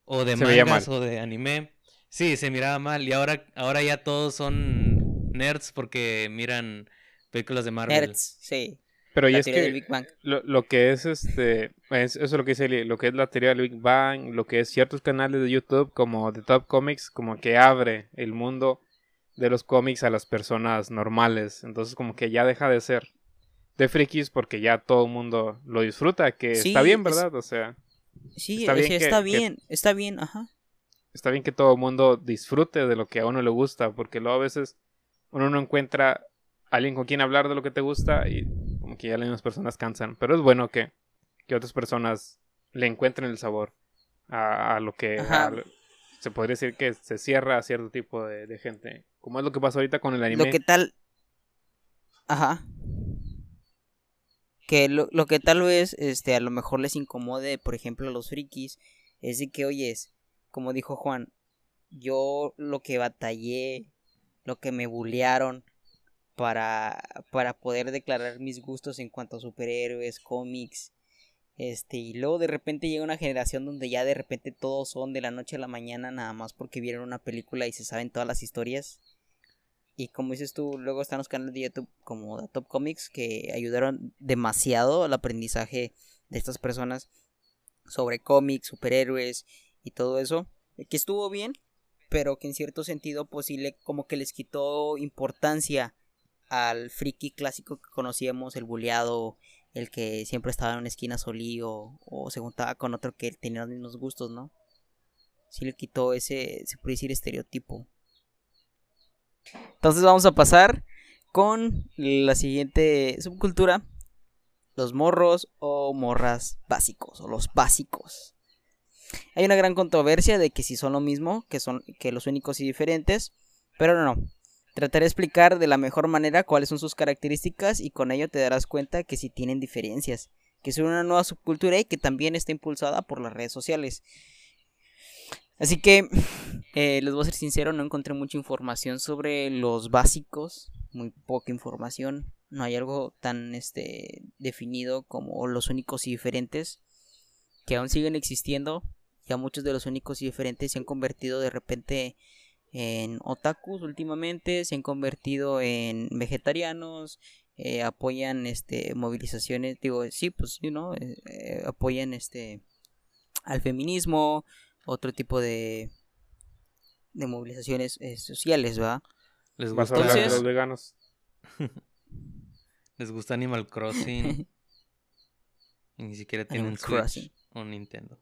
o de Se mangas o de anime, sí, se miraba mal y ahora, ahora ya todos son nerds porque miran películas de Marvel. Nerds, sí. Pero y es que del Big Bang. lo, lo que es este es- eso es lo que dice Eli, lo que es la teoría del Big Bang lo que es ciertos canales de YouTube como The Top Comics como que abre el mundo de los cómics a las personas normales entonces como que ya deja de ser de frikis porque ya todo el mundo lo disfruta que Sí, está bien es- verdad o sea Sí, Está o bien sea, está que- bien, está bien, ajá. está bien que todo el mundo disfrute de lo que a uno le gusta porque luego a veces uno no encuentra alguien con quien hablar de lo que te gusta y como que ya las mismas personas cansan pero es bueno que, que otras personas le encuentren el sabor a, a lo que a se podría decir que se cierra a cierto tipo de, de gente como es lo que pasa ahorita con el anime Lo que tal. Ajá. Que lo, lo que tal vez este, a lo mejor les incomode, por ejemplo, a los frikis, es de que, oyes, como dijo Juan, yo lo que batallé, lo que me bullearon para, para poder declarar mis gustos en cuanto a superhéroes, cómics, este, y luego de repente llega una generación donde ya de repente todos son de la noche a la mañana nada más porque vieron una película y se saben todas las historias. Y como dices tú, luego están los canales de YouTube como The Top Comics que ayudaron demasiado al aprendizaje de estas personas sobre cómics, superhéroes y todo eso. Que estuvo bien, pero que en cierto sentido pues sí le, como que les quitó importancia al friki clásico que conocíamos, el bulleado, el que siempre estaba en una esquina solío o se juntaba con otro que tenía los mismos gustos, ¿no? Sí le quitó ese, se puede decir, estereotipo. Entonces vamos a pasar con la siguiente subcultura los morros o morras básicos o los básicos. Hay una gran controversia de que si son lo mismo, que son que los únicos y diferentes, pero no, no. Trataré de explicar de la mejor manera cuáles son sus características y con ello te darás cuenta que si tienen diferencias, que son una nueva subcultura y que también está impulsada por las redes sociales. Así que (sighs) eh, les voy a ser sincero, no encontré mucha información sobre los básicos, muy poca información. No hay algo tan este definido como los únicos y diferentes que aún siguen existiendo. Ya muchos de los únicos y diferentes se han convertido de repente en otakus últimamente, se han convertido en vegetarianos, eh, apoyan este movilizaciones, digo, sí, pues, you know, eh, eh, apoyan este al feminismo, otro tipo de de movilizaciones sociales, ¿va? Les gusta, hablar de los veganos. (laughs) les gusta Animal Crossing. (laughs) y ni siquiera tienen Animal Switch Crossing. o Nintendo.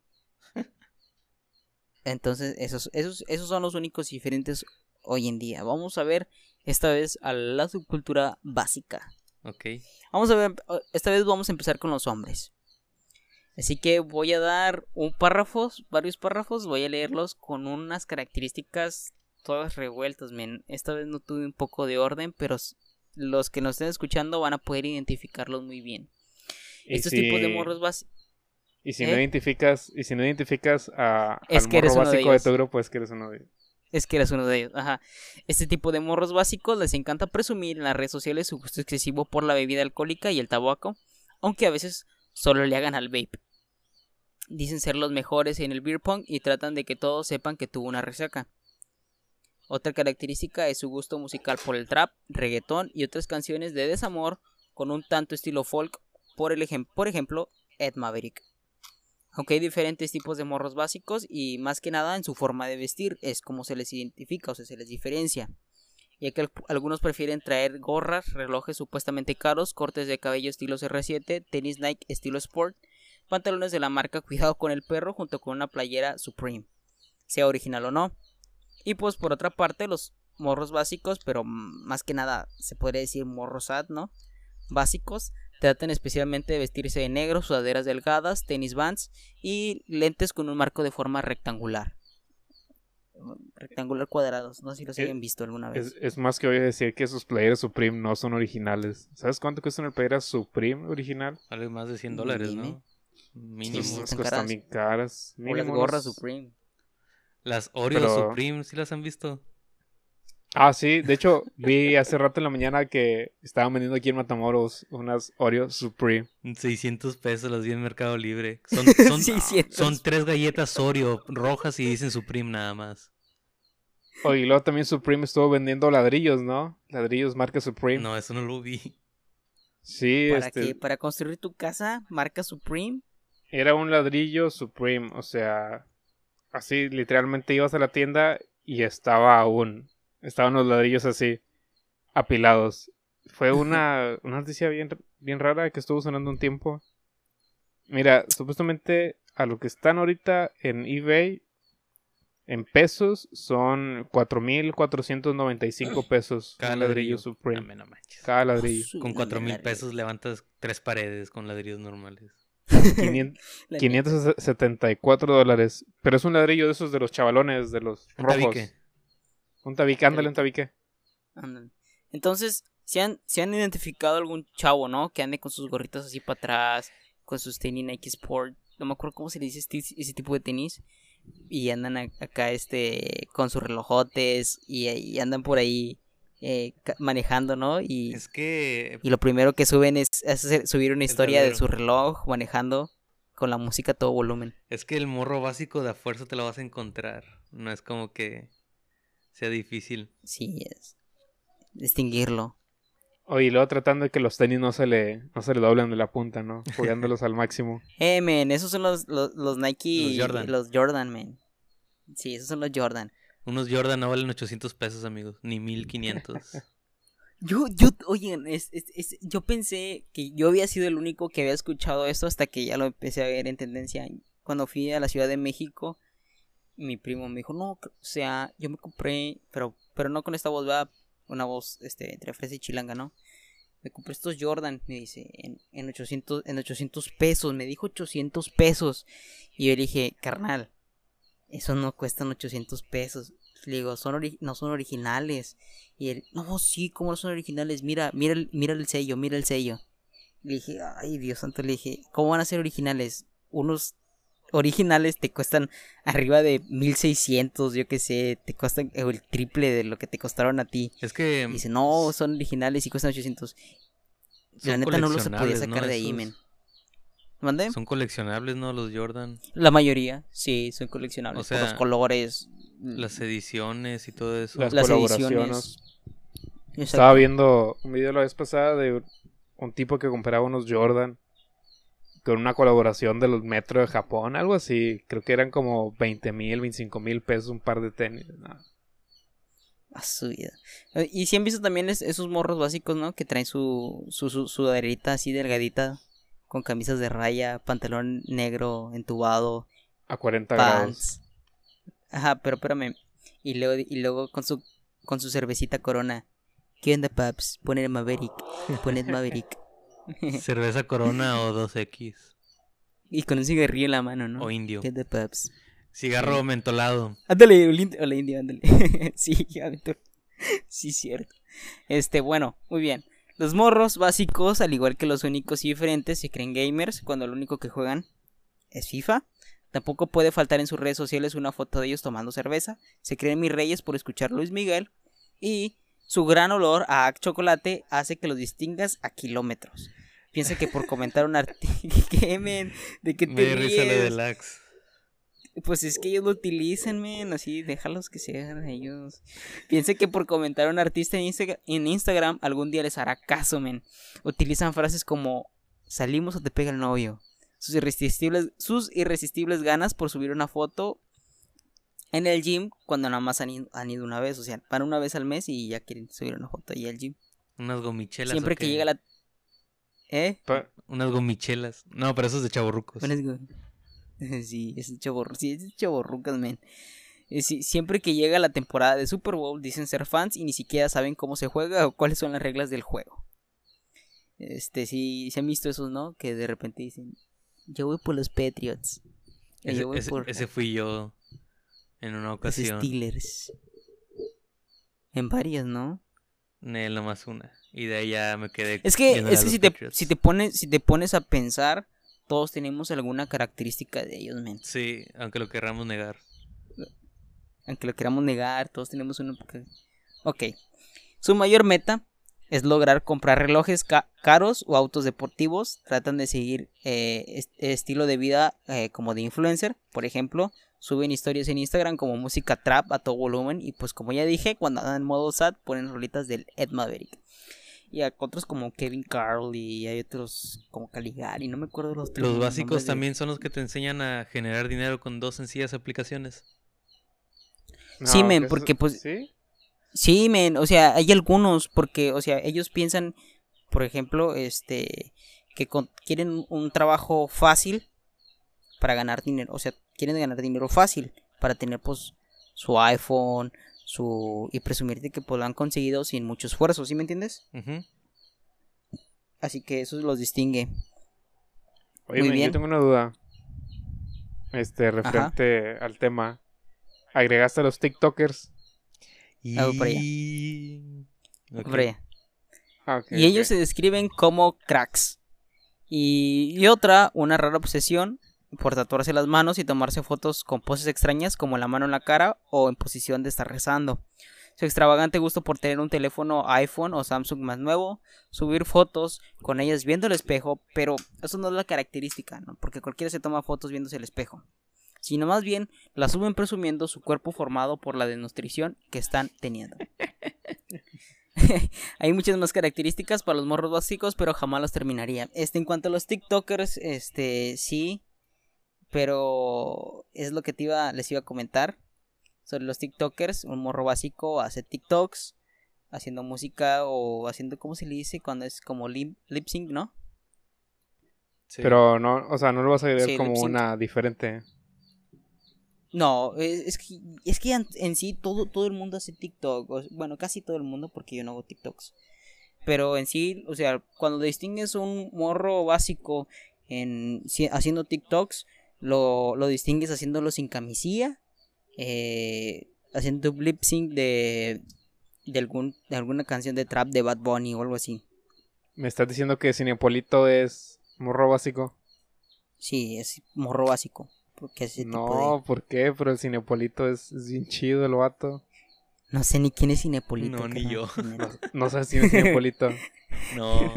Entonces, esos, esos, esos son los únicos diferentes hoy en día. Vamos a ver esta vez a la subcultura básica. Ok. Vamos a ver, esta vez vamos a empezar con los hombres. Así que voy a dar un párrafo, varios párrafos, voy a leerlos con unas características todas revueltas, men. Esta vez no tuve un poco de orden, pero los que nos estén escuchando van a poder identificarlos muy bien. Estos si- tipos de morros básicos... Y si ¿Eh? no identificas, y si no identificas a, Es al que morro de básico de, tu grupo, es que eres uno de ellos. Es que eres uno de ellos, ajá. Este tipo de morros básicos les encanta presumir en las redes sociales su gusto excesivo por la bebida alcohólica y el tabaco, aunque a veces solo le hagan al vape. Dicen ser los mejores en el beer pong y tratan de que todos sepan que tuvo una resaca. Otra característica es su gusto musical por el trap, reggaetón y otras canciones de desamor con un tanto estilo folk, por, el ejem- por ejemplo, Ed Maverick. Aunque hay diferentes tipos de morros básicos y más que nada en su forma de vestir es como se les identifica o sea, se les diferencia. Ya que al- algunos prefieren traer gorras, relojes supuestamente caros, cortes de cabello estilo R7, tenis Nike estilo Sport, pantalones de la marca (laughs) Cuidado con el perro junto con una playera Supreme, sea original o no. Y pues por otra parte los morros básicos, pero más que nada se podría decir morros sad, ¿no? Básicos, tratan especialmente de vestirse de negro, sudaderas delgadas, tenis vans y lentes con un marco de forma rectangular. Rectangular cuadrados, no sé si los Eh, hayan visto alguna vez. Es, es más que voy a decir que sus playeras Supreme no son originales. ¿Sabes cuánto cuesta una playera Supreme original? Vale más de 100 dólares, Dime. ¿no? Mínimo. Sí, están cuestan caras. bien caras. o las gorras Supreme. Las Oreo Pero- Supreme, ¿sí las han visto? Ah, sí. De hecho, vi hace rato en la mañana que estaban vendiendo aquí en Matamoros unas Oreo Supreme. 600 pesos las vi en Mercado Libre. (laughs) Son, son, 600. son tres galletas Oreo rojas y dicen Supreme nada más. Oh, y luego también Supreme estuvo vendiendo ladrillos, ¿no? Ladrillos marca Supreme. No, eso no lo vi. Sí, ¿Para este, qué? ¿Para construir tu casa? ¿Marca Supreme? era un ladrillo Supreme. O sea, así literalmente ibas a la tienda y estaba aún. Estaban los ladrillos así, apilados. Fue una, una noticia bien, bien rara que estuvo sonando un tiempo. Mira, supuestamente a lo que están ahorita en eBay, en pesos, son 4.495 pesos. Cada ladrillo ladrillo. Supreme. Dame, no manches. Cada ladrillo. Su Con 4 mil madre. pesos levantas tres paredes con ladrillos normales. 500 (laughs) La 574 dólares. Pero es un ladrillo de esos de los chavalones, de los rojos. tabique. Un tabique, ándale, un tabique. Ándale. Entonces, ¿se han, se han identificado algún chavo, ¿no? Que ande con sus gorritos así para atrás, con sus tenis Nike Sport, no me acuerdo cómo se le dice este- ese tipo de tenis, y andan a- acá este con sus relojotes y, y andan por ahí eh, manejando, ¿no? Y, Es que y lo primero que suben es, es hacer- subir una historia de su reloj manejando con la música a todo volumen. es que el morro básico de a fuerza te lo vas a encontrar. No es como que sea difícil. Sí, es distinguirlo. Oye, y luego tratando de que los tenis no se le, no se le doblen de la punta, ¿no? Jugándolos al máximo. (laughs) Eh, men, esos son los, los, los Nike. Los Jordan. Los Jordan, men. Sí, esos son los Jordan. Unos Jordan no valen 800 pesos, amigos. Ni 1500. (laughs) Yo, yo, oigan, es, es- es- yo pensé que yo había sido el único que había escuchado esto hasta que ya lo empecé a ver en tendencia. Cuando fui a la Ciudad de México, mi primo me dijo, no, o sea, yo me compré, pero, pero no con esta voz, va, una voz, este, entre fresa y chilanga, ¿no? me compré estos Jordan, me dice, en, en, 800, en 800 pesos, me dijo 800 pesos. Y yo le dije, carnal, eso no cuestan 800 pesos. Le digo, son no son originales. Y él, no, sí, ¿cómo no son originales? Mira, mira, el, mira el sello, mira el sello. Le dije, ay, Dios santo, le dije, ¿cómo van a ser originales? Unos originales te cuestan arriba de 1600, yo qué sé, te cuestan el triple de lo que te costaron a ti. Es que. dice, no, son originales y cuestan 800. La neta no los podía sacar de ahí, men. ¿Mande? Son coleccionables, ¿no? Los Jordan. La mayoría, sí, son coleccionables. O sea, los colores. Las ediciones y todo eso. Las, colaboraciones. Estaba viendo un video la vez pasada de un tipo que compraba unos Jordan con una colaboración de los Metro de Japón, algo así. Creo que eran como 20 mil, 25 mil pesos un par de tenis. A su vida. Eh, y si han visto también esos morros básicos, ¿no? Que traen su, su, su sudaderita así delgadita, con camisas de raya, pantalón negro entubado. A 40 grados. Ajá, pero espérame. Y luego, y luego con su con su cervecita corona. ¿Qué onda, paps? Poner Maverick. Poner Maverick. (laughs) Cerveza Corona o 2X. Y con un cigarrillo en la mano, ¿no? O indio. ¿Qué de paps? Cigarro mentolado. Ándale, hola indio, ándale. (laughs) sí, (laughs) sí, cierto. Este, bueno, muy bien. Los morros básicos, al igual que los únicos y diferentes, se creen gamers cuando lo único que juegan es FIFA. Tampoco puede faltar en sus redes sociales una foto de ellos tomando cerveza. Se creen mis reyes por escuchar Luis Miguel. Y su gran olor a chocolate hace que los distingas a kilómetros. Piensa que por comentar un artículo... (laughs) ¿De que te Me risa lo del Axe. Pues es que ellos lo utilizan, men. Así, déjalos que sean ellos. Piensa que por comentar a un artista en, en Instagram algún día les hará caso, men. Utilizan frases como salimos o te pega el novio. Sus irresistibles, sus irresistibles ganas por subir una foto en el gym cuando nada más han ido, una vez, o sea, van una vez al mes y ya quieren subir una foto ahí al gym. Unas gomichelas. Siempre que llega la... ¿Eh? unas gomichelas. No, pero eso es de chaborrucos. (laughs) sí, es de chaborrucos. Sí, es de chaborrucos, men. Eh, siempre que llega la temporada de Super Bowl dicen ser fans y ni siquiera saben cómo se juega o cuáles son las reglas del juego. Este, sí, se han visto esos, ¿no? Que de repente dicen, yo voy por los Patriots. ese fui yo en una ocasión. Steelers. En varias, ¿no? En nomás una. Y de ahí ya me quedé. Es que, es que si, te, si, te pones, si te pones a pensar, todos tenemos alguna característica de ellos, men. Sí, aunque lo queramos negar. Aunque lo queramos negar, todos tenemos una. Ok. Su mayor meta es lograr comprar relojes caros o autos deportivos. Tratan de seguir eh, estilo de vida eh, como de influencer. Por ejemplo, suben historias en Instagram como música trap a todo volumen y pues como ya dije, cuando andan en modo sad ponen rolitas del Ed Maverick. Y a otros como Kevin Carl y hay otros como Caligari, no me acuerdo los Los básicos también son los que te enseñan a generar dinero con dos sencillas aplicaciones. sí, men, porque pues... ¿Sí? Sí, men, o sea, hay algunos porque, o sea, ellos piensan, por ejemplo, este, que quieren un trabajo fácil para ganar dinero, o sea, quieren ganar dinero fácil para tener pues su iPhone, su y presumirte que pues lo han conseguido sin mucho esfuerzo, ¿sí me entiendes? Así que eso los distingue. Oye, Muy bien. yo tengo una duda. Este, referente al tema. ¿Agregaste a los TikTokers? Y... Ah, y ellos se describen como cracks. Y, y otra, una rara obsesión, por tatuarse las manos y tomarse fotos con poses extrañas como la mano en la cara o en posición de estar rezando. Su extravagante gusto por tener un teléfono iPhone o Samsung más nuevo, subir fotos con ellas viendo el espejo, pero eso no es la característica, ¿no? porque cualquiera se toma fotos viéndose el espejo, sino más bien la suben presumiendo su cuerpo formado por la desnutrición que están teniendo. (laughs) Hay muchas más características para los morros básicos, pero jamás las terminaría. Este, en cuanto a los TikTokers, este, sí, pero es lo que te iba, les iba a comentar sobre los TikTokers. Un morro básico hace TikToks haciendo música o haciendo, ¿cómo se le dice? Cuando es como lip, sync, ¿no? Pero no, o sea, no lo vas a ver como una diferente. No, es, que, es que en, sí todo, todo el mundo hace TikTok. Bueno, casi todo el mundo porque yo no hago TikToks. pero en sí, o sea, cuando distingues un morro básico en si- haciendo TikToks, lo, lo distingues haciéndolo sin camisilla, eh, haciendo un lip sync de, de, algún, de alguna canción de trap de Bad Bunny o algo así. ¿Me estás diciendo que Cinepolito es morro básico? Sí, es morro básico. Porque ese tipo No, de... ¿por qué? Pero el Cinepolito es, es bien chido el vato. No sé ni quién es Cinepolito. No, ni yo. neta. No sabes quién es (laughs) Cinepolito. No.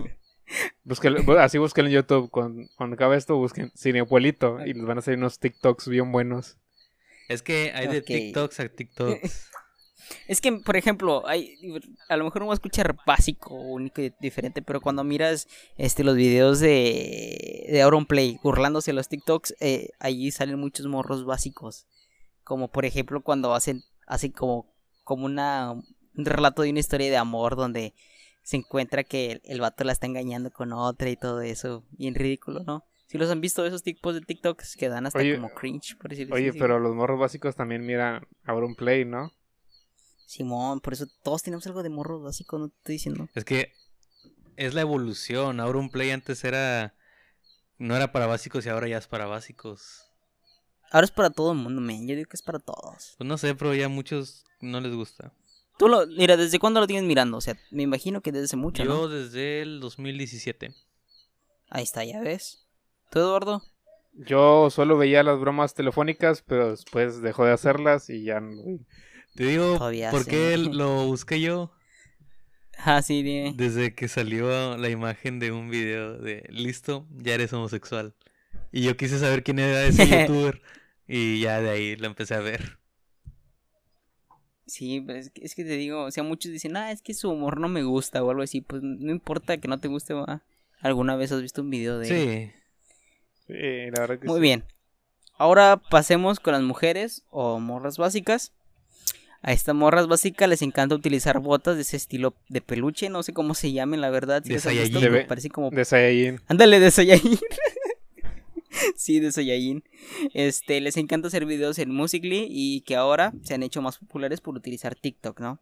Búsquenlo- bu- así busquen en YouTube. Cuando, cuando acabe esto, busquen Cinepolito. Y les van a salir unos TikToks bien buenos. Es que hay de Ok. TikToks a TikToks. (laughs) Es que, por ejemplo, hay, a lo mejor no va a escuchar básico, único y diferente, pero cuando miras este los videos de, de Auronplay burlándose de los TikToks, eh, allí salen muchos morros básicos. Como por ejemplo cuando hacen, hacen como, como una, un relato de una historia de amor donde se encuentra que el, el vato la está engañando con otra y todo eso. Bien ridículo, ¿no? Si los han visto esos tipos de TikToks que dan hasta Oye, como cringe, por decirlo Oye, así. pero los morros básicos también miran Auronplay, ¿no? Simón, por eso todos tenemos algo de morros básicos, no te estoy diciendo. Es que es la evolución. Ahora un play antes era. No era para básicos y ahora ya es para básicos. Ahora es para todo el mundo, men. Yo digo que es para todos. Pues no sé, pero ya a muchos no les gusta. Tú lo, mira, ¿desde cuándo lo tienes mirando? O sea, me imagino que desde hace mucho, Yo ¿no? desde el 2017. Ahí está, ya ves. ¿Tú, Eduardo? Yo solo veía las bromas telefónicas, pero después dejó de hacerlas y ya no. Te digo, Todavía ¿por sí. qué lo busqué yo? (laughs) Ah, sí, dime. Desde que salió la imagen de un video de listo, ya eres homosexual. Y yo quise saber quién era ese (laughs) youtuber. y ya de ahí lo empecé a ver. Sí, pero es que, es que te digo, o sea, muchos dicen, ah, es que su humor no me gusta o algo así. Pues no importa que no te guste, va. ¿Alguna vez has visto un video de él? Sí. Sí, la verdad que Muy sí. bien. Ahora pasemos con las mujeres o morras básicas. A estas morras básicas les encanta utilizar botas de ese estilo de peluche, no sé cómo se llamen, la verdad. Si De Saiyajin. parece como De Saiyajin. Ándale, de Saiyajin. (laughs) (laughs) sí, de Saiyajin. Este, les encanta hacer videos en Musically y que ahora se han hecho más populares por utilizar TikTok, ¿no?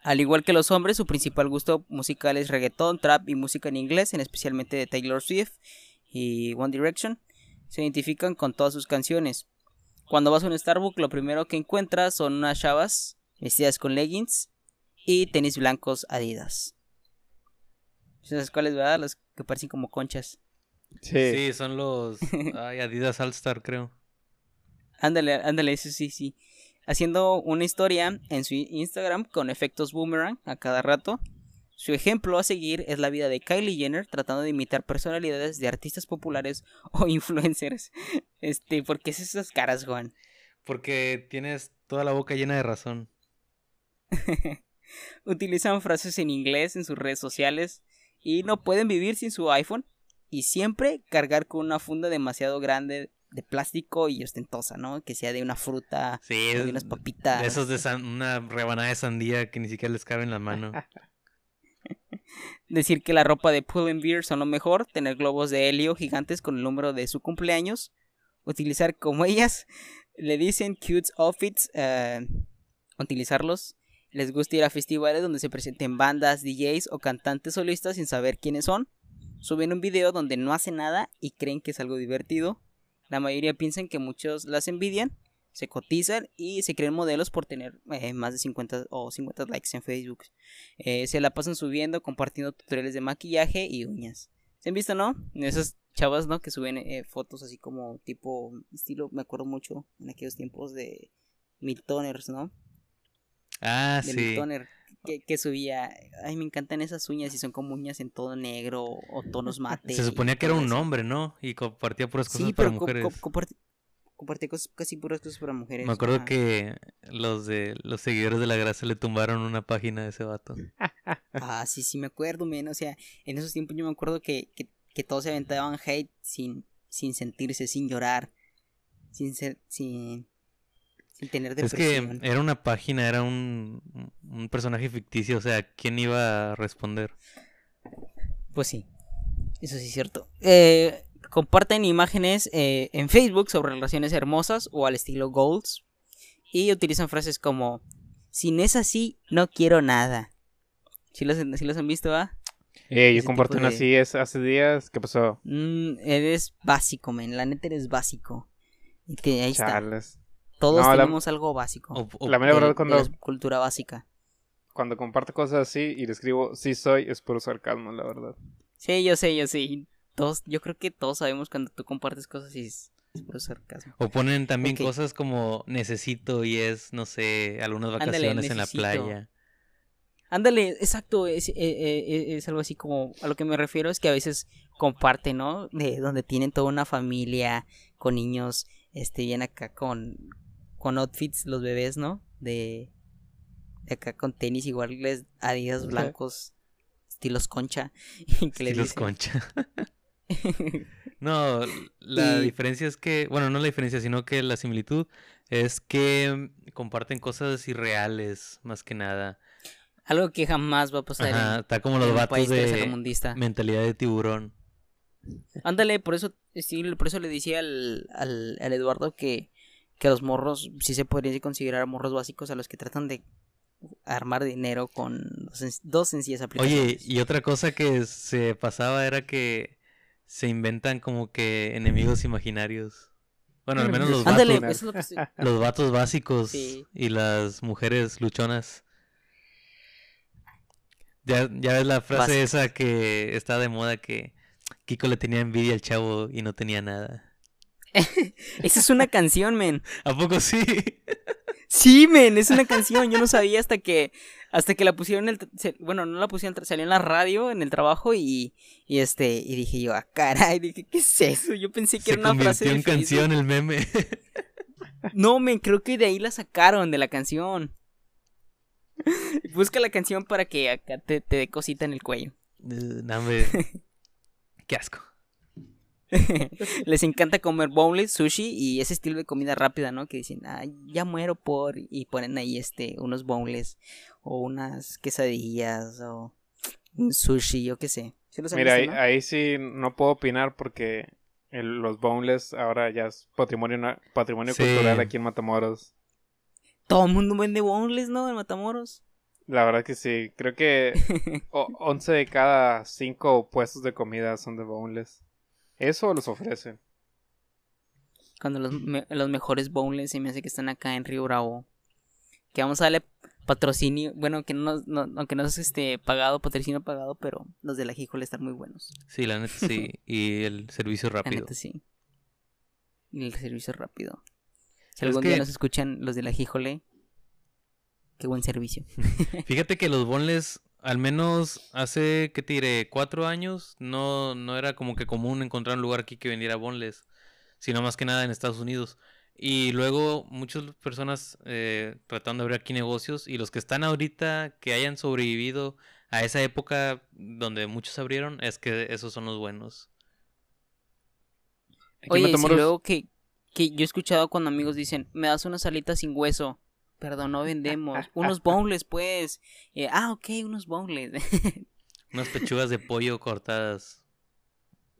Al igual que los hombres, su principal gusto musical es reggaetón, trap y música en inglés, en especialmente de Taylor Swift y One Direction. Se identifican con todas sus canciones. Cuando vas a un Starbucks, lo primero que encuentras son unas chavas vestidas con leggings y tenis blancos Adidas. ¿Sabes cuáles, verdad? Los que parecen como conchas. Sí. Sí, son los (laughs) ay, Adidas All Star, creo. Ándale, ándale, eso sí, sí. Haciendo una historia en su Instagram con efectos boomerang a cada rato. Su ejemplo a seguir es la vida de Kylie Jenner tratando de imitar personalidades de artistas populares o (laughs) influencers. Este, ¿por qué es esas caras, Juan? Porque tienes toda la boca llena de razón. (laughs) Utilizan frases en inglés en sus redes sociales y no pueden vivir sin su iPhone y siempre cargar con una funda demasiado grande de plástico y ostentosa, ¿no? Que sea de una fruta Sí, de unas papitas. de esos de san- una rebanada de sandía que ni siquiera les cabe en la mano. (laughs) Decir que la ropa de Pull and Beer son lo mejor, tener globos de helio gigantes con el número de su cumpleaños, utilizar como ellas le dicen cute outfits, eh, utilizarlos. Les gusta ir a festivales donde se presenten bandas, DJs o cantantes solistas sin saber quiénes son. Suben un video donde no hacen nada y creen que es algo divertido. La mayoría piensan que muchos las envidian, se cotizan y se creen modelos por tener eh, más de 50 o 50 likes en Facebook. Eh, se la pasan subiendo, compartiendo tutoriales de maquillaje y uñas. ¿Se han visto, no? Esas chavas, ¿no? Que suben eh, fotos así como tipo estilo, me acuerdo mucho en aquellos tiempos de Miltoners, ¿no? Ah, De sí. Miltoner. Que, que subía, ay, me encantan esas uñas y son como uñas en todo negro o tonos mate. Se suponía que era un eso. hombre, ¿no? Y compartía puras cosas Sí, para pero mujeres. co- compartía cosas, casi puras cosas para mujeres. Me acuerdo que los de los seguidores de la grasa le tumbaron una página de ese vato. Ah, sí, sí, me acuerdo, men. O sea, en esos tiempos yo me acuerdo que, que, que todos se aventaban hate sin, sin sentirse, sin llorar, sin ser, sin, sin tener Es que depresión. era una página, era un, un personaje ficticio, o sea, ¿quién iba a responder? Pues sí, eso sí es cierto. Eh, comparten imágenes eh, en Facebook sobre relaciones hermosas o al estilo goals y utilizan frases como, sin es así, no quiero nada. ¿Sí los, sí los han visto, ah? Eh, yo compartí una de- así es, hace días. ¿Qué pasó? Mm, eres básico, men. La neta eres básico. Y que ahí está. Todos No, la- tenemos algo básico. O- o- La mera verdad, cuando, la cultura básica. cuando comparto cosas así y le escribo sí soy, es puro sarcasmo, la verdad. Sí, yo sé, yo sé. Todos, yo creo que todos sabemos cuando tú compartes cosas y es, es puro sarcasmo. O ponen también cosas como necesito y es, no sé, algunas Ándale, vacaciones en la playa. Ándale, exacto, es, eh, eh, es algo así como, a lo que me refiero es que a veces comparten, ¿no? De donde tienen toda una familia con niños, este, bien acá con, con outfits, los bebés, ¿no? De, de acá con tenis iguales, adidas blancos, estilos concha, (laughs) que les Estilos concha. (laughs) No, la Y- diferencia es que, bueno, no la diferencia, sino que la similitud es que mm, comparten cosas irreales, más que nada. algo que jamás va a pasar en- Ajá, está como en, los vatos de mentalidad de tiburón. Ándale, por eso, sí, por eso le decía al, al, al Eduardo que, que los morros, sí se podría considerar morros básicos a los que tratan de armar dinero con dos, sen- dos sencillas Oye, aplicaciones. y otra cosa que se pasaba era que se inventan como que enemigos imaginarios. Bueno, al menos los Ándale, vatos, eso es lo que se- (laughs) los vatos básicos Sí. y las mujeres luchonas. Ya, ya ves la frase Básicas. esa que está de moda que Kiko le tenía envidia al chavo y no tenía nada. (laughs) Esa es una canción, men. ¿A poco sí? (laughs) Sí, men, es una canción. Yo no sabía hasta que hasta que la pusieron en el bueno, no la pusieron, salió en la radio en el trabajo y, y este y dije yo, ah, caray, dije, ¿qué es eso? Yo pensé que Se era una frase convirtió de en canción el meme. (laughs) No, men, creo que de ahí la sacaron de la canción. Busca la canción para que acá te, te dé cosita en el cuello. Uh, no. Qué asco. (laughs) Les encanta comer boneless, sushi y ese estilo de comida rápida, ¿no? Que dicen, ah, ya muero por... Y ponen ahí este, unos boneless o unas quesadillas o un sushi, yo qué sé. ¿Sí los han Mira, ahí, no? ahí sí no puedo opinar porque el- los boneless ahora ya es patrimonio, patrimonio Sí. cultural aquí en Matamoros. Todo el mundo vende boneless, ¿no? En Matamoros. La verdad que sí. Creo que (laughs) o- 11 de cada 5 puestos de comida son de boneless. Eso los ofrecen. Cuando los, me- los mejores boneless se me hace que están acá en Río Bravo. Que vamos a darle patrocinio. Bueno, que no, nos- no, aunque no es este pagado, patrocinio pagado, pero los de la Híjole están muy buenos. Sí, la neta sí. (laughs) Y el servicio La rápido. neta sí. Y el servicio rápido. Si Es algún que- día nos escuchan los de la Híjole, qué buen servicio. (laughs) Fíjate que los bonles, al menos hace, ¿qué te diré? Cuatro años, no, no era como que común encontrar un lugar aquí que vendiera bonles, sino más que nada en Estados Unidos. Y luego muchas personas eh, tratando de abrir aquí negocios y los que están ahorita, que hayan sobrevivido a esa época donde muchos abrieron, es que esos son los buenos. Aquí Oye, si luego que, que yo he escuchado cuando amigos dicen, me das unas alitas sin hueso. Perdón, no vendemos. (laughs) unos boneless, pues. Eh, ah, ok, unos boneless. (laughs) Unas pechugas de pollo cortadas.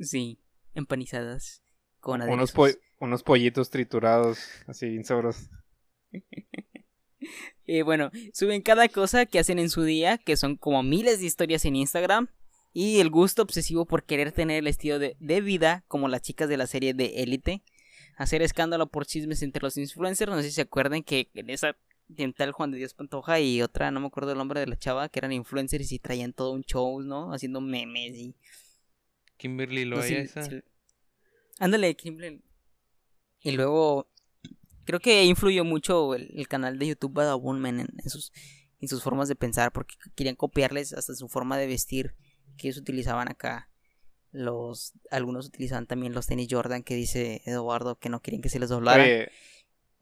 sí, empanizadas. Con unos, po- unos pollitos triturados, así bien sabrosos. (laughs) Eh, bueno, suben cada cosa que hacen en su día, que son como miles de historias en Instagram. Y el gusto obsesivo por querer tener el estilo de, de vida como las chicas de la serie de Élite. Hacer escándalo por chismes entre los influencers. No sé si se acuerdan que en esa dental Juan de Dios Pantoja y otra, no me acuerdo el nombre de la chava, que eran influencers y traían todo un show, ¿no? Haciendo memes y... Kimberly no Loaiza. si- si- Ándale, Kimberly. Y luego, creo que influyó mucho el, el canal de YouTube Badaboom Man, en, en sus, en sus formas de pensar, porque querían copiarles hasta su forma de vestir que ellos utilizaban acá. Los, algunos utilizaban también los tenis Jordan que dice Eduardo que no quieren que se les doblara. Oye,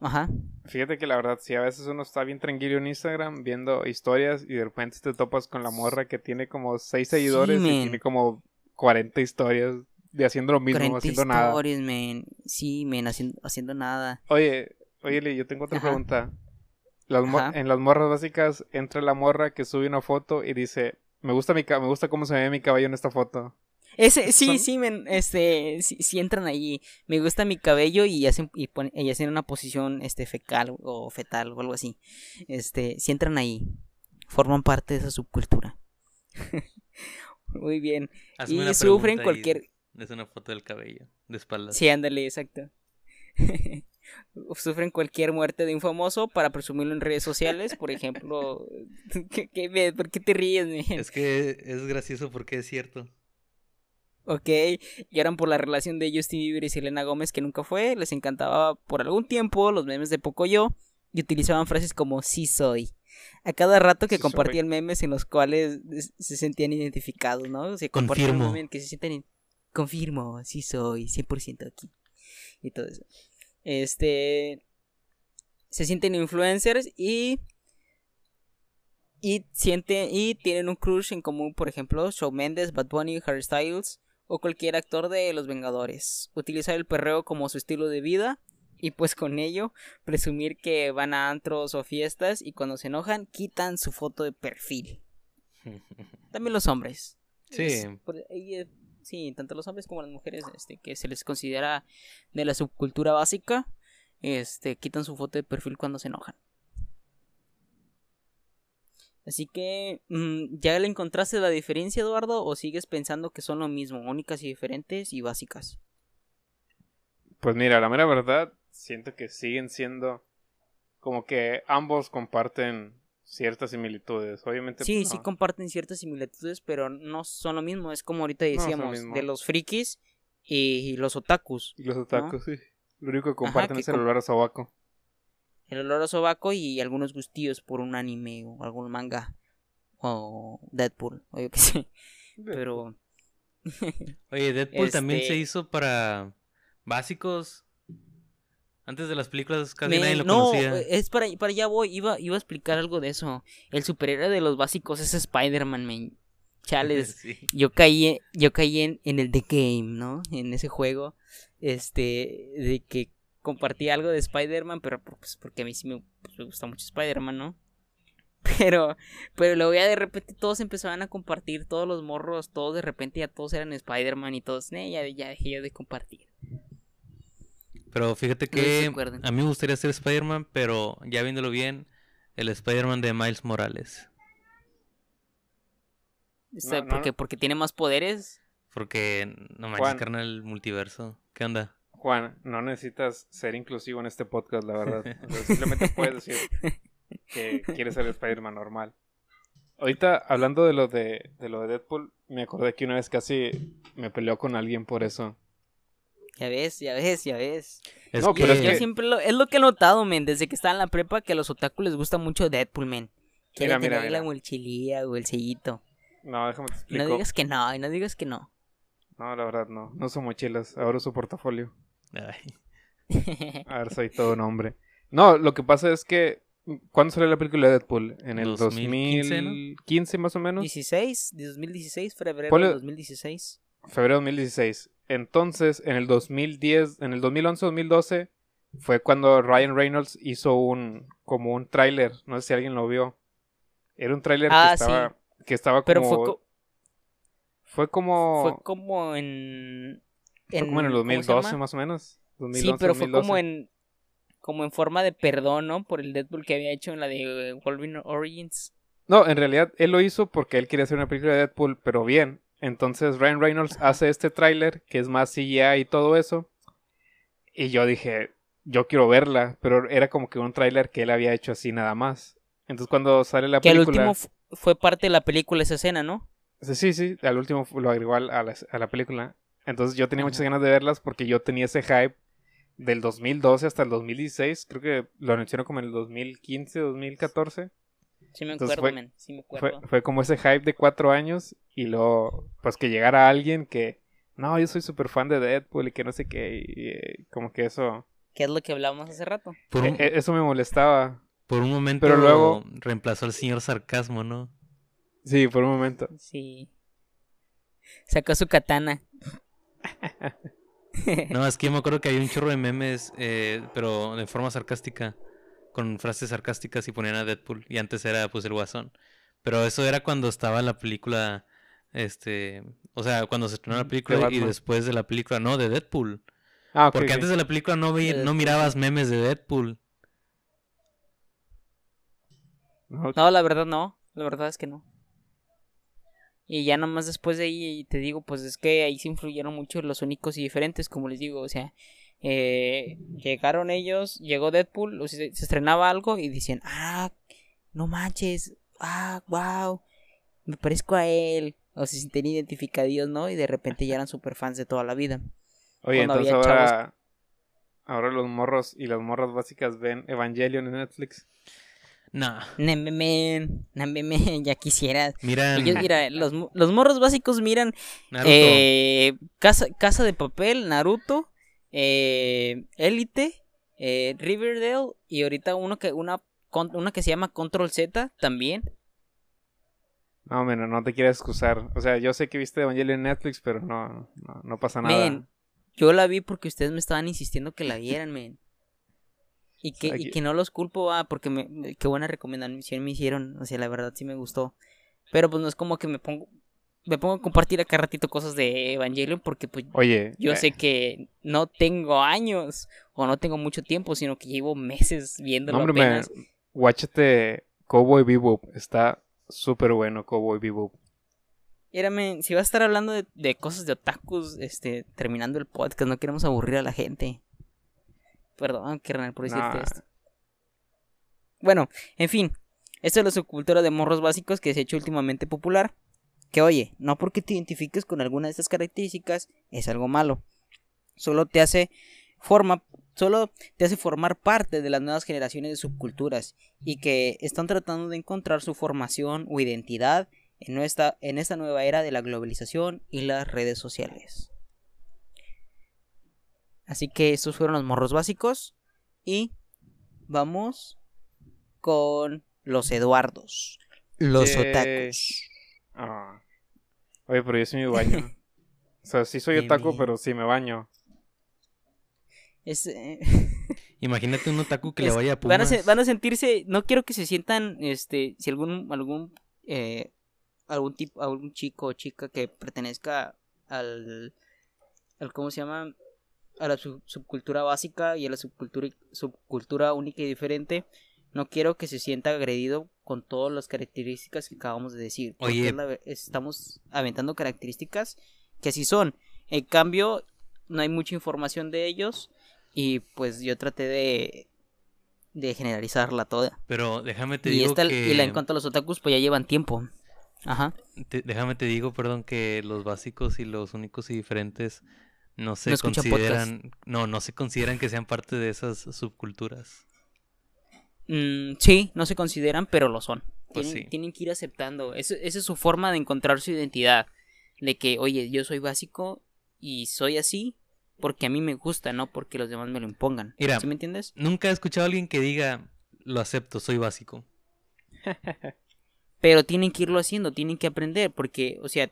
Ajá. fíjate que la verdad, si a veces uno está bien tranquilo en Instagram viendo historias y de repente te topas con la morra que tiene como 6 seguidores y tiene como 40 historias de haciendo lo mismo, 40 haciendo nada. stories, man. Sí, men, haciendo, haciendo nada. Oye, oye, Lee, yo tengo otra Ajá. pregunta. Las en las morras básicas entra la morra que sube una foto y dice, me gusta mi ca- me gusta cómo se ve mi cabello en esta foto. Ese, sí, Son- sí, men, este, sí, sí entran ahí. Me gusta mi cabello y hacen, y ponen, y hacen una posición, este, fecal o fetal o algo así. Este, sí entran ahí. Forman parte de esa subcultura. (laughs) Muy bien. Hazme y sufren y cualquier... Es una foto del cabello, de espaldas. Sí, ándale, exacto. (laughs) Sufren cualquier muerte de un famoso para presumirlo en redes sociales, por ejemplo. (laughs) ¿Qué, qué ¿Por qué te ríes, men? Es que es gracioso porque es cierto. Ok, lloran por la relación de Justin Bieber y Selena Gómez que nunca fue. Les encantaba por algún tiempo los memes de Pocoyo y utilizaban frases como sí soy. A cada rato que Sí soy. compartían memes en los cuales es- se sentían identificados, ¿no? Se compartían un Confirmo. meme que se sienten confirmo, sí soy, 100% aquí. Y todo eso. Este se sienten influencers y y sienten y tienen un crush en común, por ejemplo, Shawn Mendes, Bad Bunny, Harry Styles o cualquier actor de Los Vengadores. Utilizar el perreo como su estilo de vida y pues con ello presumir que van a antros o fiestas y cuando se enojan quitan su foto de perfil. (laughs) También los hombres. Sí. Es por ahí, eh, sí, tanto los hombres como las mujeres este, que se les considera de la subcultura básica, este, quitan su foto de perfil cuando se enojan. Así que, mm, ¿ya le encontraste la diferencia, Eduardo? ¿O sigues pensando que son lo mismo, únicas y diferentes y básicas? Pues mira, la mera verdad, siento que siguen siendo como que ambos comparten ciertas similitudes. Obviamente. Sí, pues, sí comparten ciertas similitudes, pero no son lo mismo. Es como ahorita lo decíamos, de los frikis y los otakus. Y los otakus, sí. Lo único que comparten que es el olor a sobaco. El olor a sobaco y algunos gustillos por un anime o algún manga. O Deadpool, o yo qué sé. Pero Oye, Deadpool también Este- se hizo para básicos. Antes de las películas casi me- nadie lo no, conocía. es para, para allá voy. Iba, iba a explicar algo de eso. El superhéroe de los básicos es Spider-Man, man. Chales. (laughs) Sí. yo caí, yo caí en, en el The Game, ¿no? En ese juego, este, de que compartí algo de Spider-Man, pero pues, porque a mí sí me, pues, me gusta mucho Spider-Man, ¿no? (laughs) Pero, pero luego ya de repente todos empezaban a compartir, todos los morros, todos de repente ya todos eran Spider-Man y todos, "Nee, ya, ya dejé yo de compartir. Pero fíjate que a mí me gustaría ser Spider-Man, pero ya viéndolo bien, el Spider-Man de Miles Morales. O sea, No, no, porque, no. porque tiene más poderes. Porque no manches, carnal, el multiverso. ¿Qué onda? Juan, no necesitas ser inclusivo en este podcast, la verdad. O sea, simplemente (laughs) puedes decir que quieres ser el Spider-Man normal. Ahorita, hablando de lo de, de lo de Deadpool, me acordé que una vez casi me peleó con alguien por eso. Ya ves, ya ves, ya ves. Es No, que... pero es Yo que- siempre lo, es lo que he notado, men, desde que estaba en la prepa, que a los otaku les gusta mucho Deadpool, men. Quieren mira, tener la mira. mochililla o el sellito. No, déjame te Y explico. no digas que no, y no digas que no. No, la verdad no. No uso mochilas, ahora uso portafolio. Ay, (laughs) A ver, soy todo un hombre. No, lo que pasa es que. ¿Cuándo salió la película de Deadpool? En el 2015, ¿no? 2015 más o menos. 16, de 2016, febrero de 2016. Febrero de 2016. Entonces, en el 2010, en el 2011-2012, fue cuando Ryan Reynolds hizo un. como un tráiler. No sé si alguien lo vio. Era un tráiler Ah, que sí. estaba. Que estaba Pero como. fue, co- fue como. fue como en, fue como en el ¿cómo se 2012 llama? más o menos. Sí, 2011, pero fue 2012. como en como en forma de perdón, ¿no? Por el Deadpool que había hecho en la de eh, Wolverine Origins. No, en realidad él lo hizo porque él quería hacer una película de Deadpool, pero bien. Entonces Ryan Reynolds hace este tráiler que es más CGI y todo eso. Y yo dije, yo quiero verla, pero era como que un tráiler que él había hecho así nada más. Entonces cuando sale la Que al película... último fu- fue parte de la película esa escena, ¿no? Sí, sí, al último lo agregó a la, a la película. Entonces yo tenía muchas ganas de verlas porque yo tenía ese hype del 2012 hasta el 2016. Creo que lo anunciaron como en el 2015, 2014. Sí me acuerdo, fue- sí me acuerdo. fue como ese hype de cuatro años y luego, pues que llegara alguien que, no, yo soy súper fan de Deadpool y que no sé qué, y, como que eso, ¿Qué es lo que hablábamos hace rato? por, un, eh, eh, eso me molestaba. por un momento pero luego- reemplazó al señor sarcasmo, ¿no? Sí, por un momento. Sí. Sacó su katana. No, es que yo me acuerdo que había un chorro de memes, eh, pero de forma sarcástica, con frases sarcásticas y ponían a Deadpool. Y antes era pues el guasón. Pero eso era cuando estaba la película, este, o sea, cuando se estrenó la De película y después de la película, no, de Deadpool. Ah, Porque antes de la película no, vi- no mirabas memes de Deadpool. No, la verdad no. La verdad es que no. Y ya nomás después de ahí te digo, pues es que ahí se influyeron mucho los únicos y diferentes, como les digo, o sea, eh, llegaron ellos, llegó Deadpool, o sea, se, estrenaba algo y decían, ah, no manches, ah, wow, me parezco a él, o se sienten identificados, ¿no? Y de repente ya eran super fans de toda la vida. Oye, Cuando entonces ahora, ahora los morros y las morras básicas ven Evangelion en Netflix. No. Nememen, nememen, ya quisieras. Miran Ellos, mira, los, los morros básicos miran Naruto. eh, Casa, Casa de Papel, Naruto, eh, Elite, eh, Riverdale y ahorita uno que, una, una que se llama Control Z también. No, mira, no te quieres excusar. O sea, yo sé que viste Evangelion en Netflix, pero no, no, no pasa nada. Men, yo la vi porque ustedes me estaban insistiendo que la vieran, men. Y que, y que no los culpo, ah, porque me, qué buena recomendación me hicieron. O sea, la verdad sí me gustó. Pero pues no es como que me pongo, me pongo a compartir acá ratito cosas de Evangelion porque pues Oye, yo eh, sé que no tengo años o no tengo mucho tiempo, sino que llevo meses viéndolo no, hombre, apenas. guáchate Cowboy Bebop. Está súper bueno Cowboy Bebop. Mírame, si vas a estar hablando de, de cosas de otakus, este, terminando el podcast, no queremos aburrir a la gente. Perdón, carnal, por decirte Nah. esto. Bueno, en fin, esta es la subcultura de morros básicos que se ha hecho últimamente popular. Que oye, no porque te identifiques con alguna de estas características es algo malo. Solo te hace forma, solo te hace formar parte de las nuevas generaciones de subculturas y que están tratando de encontrar su formación o identidad en esta, en esta nueva era de la globalización y las redes sociales. Así que estos fueron los morros básicos y vamos con los Eduardos, los Yay. otakus. Ah. Oye, pero yo sí me baño. o sea, sí soy otaku, pero sí me baño. Es, eh, (laughs) Imagínate un otaku que le vaya a van, a Pumas. se- van a sentirse, no quiero que se sientan, este, si algún, algún, eh, algún tipo, algún chico o chica que pertenezca al, al ¿cómo se llama? A la sub- subcultura básica y a la subcultura, subcultura única y diferente. No quiero que se sienta agredido con todas las características que acabamos de decir. Oye. estamos aventando características que así son. En cambio, no hay mucha información de ellos. Y pues yo traté de, de generalizarla toda. Pero déjame te Y, digo esta, que... y la en cuanto a los otakus, pues ya llevan tiempo. Ajá. te- déjame te digo, perdón, que los básicos y los únicos y diferentes no se No consideran... No, no se consideran que sean parte de esas subculturas. Mm, sí, no se consideran, pero lo son. Pues tienen, sí. tienen que ir aceptando. Eso- esa es su forma de encontrar su identidad. De que, oye, yo soy básico y soy así porque a mí me gusta, no porque los demás me lo impongan. Mira. ¿Sí me entiendes? Nunca he escuchado a alguien que diga, lo acepto, soy básico. (laughs) Pero tienen que irlo haciendo, tienen que aprender, porque, o sea,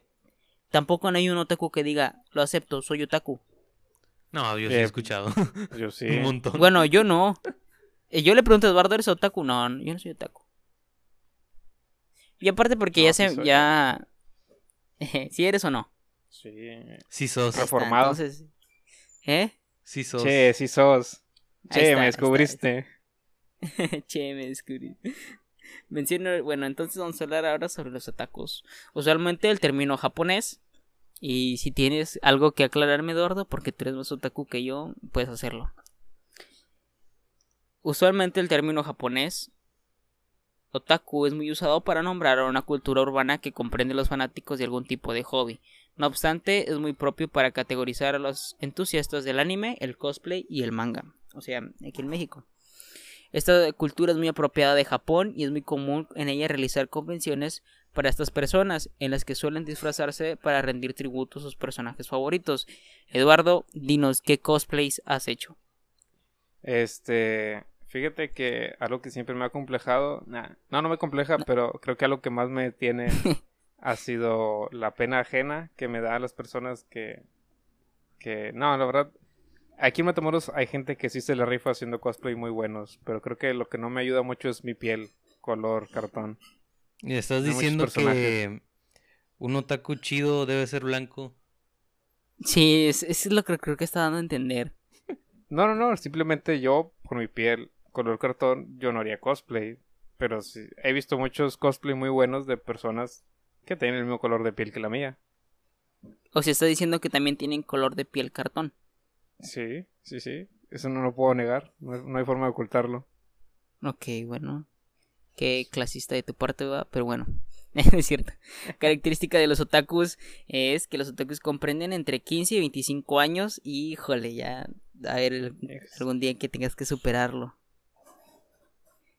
tampoco no hay un otaku que diga, lo acepto, soy otaku. No, yo sí he Eh, escuchado (laughs) Yo sí. (laughs) un montón. Bueno, yo no. Eh, Yo le pregunto a Eduardo, ¿eres otaku? No, no, yo no soy otaku. Y aparte porque No, ya sí se, soy. ya... (laughs) si eres o no. Sí. Sí sos, está, Reformado. entonces, ¿Eh? sí sos. Che, sí sos. Che, está, me descubriste. che, me descubrí. Menciono, bueno, entonces vamos a hablar ahora sobre los otakus. Usualmente el término japonés. Y si tienes algo que aclararme, Eduardo, porque tú eres más otaku que yo, puedes hacerlo. Usualmente el término japonés otaku es muy usado para nombrar a una cultura urbana que comprende los fanáticos de algún tipo de hobby. No obstante, es muy propio para categorizar a los entusiastas del anime, el cosplay y el manga. O sea, aquí en México. Esta cultura es muy apropiada de Japón y es muy común en ella realizar convenciones para estas personas, en las que suelen disfrazarse para rendir tributo a sus personajes favoritos. Eduardo, dinos qué cosplays has hecho. Este, fíjate que algo que siempre me ha complejado, nah, no, no me compleja, pero creo que algo que más me tiene (laughs) ha sido la pena ajena que me da a las personas que, que, no, la verdad, aquí en Matamoros hay gente que sí se le rifa haciendo cosplay muy buenos, pero creo que lo que no me ayuda mucho es mi piel, color, cartón. Y estás diciendo que un otaku chido debe ser blanco. Sí, es- eso es lo que creo que está dando a entender. No, no, no, simplemente yo, por mi piel, color cartón, yo no haría cosplay, pero sí, he visto muchos cosplay muy buenos de personas Que tiene el mismo color de piel que la mía. O sea, está diciendo que también tienen color de piel cartón. Sí, sí, sí. Eso no lo puedo negar. No, no hay forma de ocultarlo. Ok, bueno. Qué clasista de tu parte, va, pero bueno. (laughs) es cierto. Característica de los otakus es que los otakus comprenden entre 15 y 25 años y, híjole, ya, a ver, algún día que tengas que superarlo.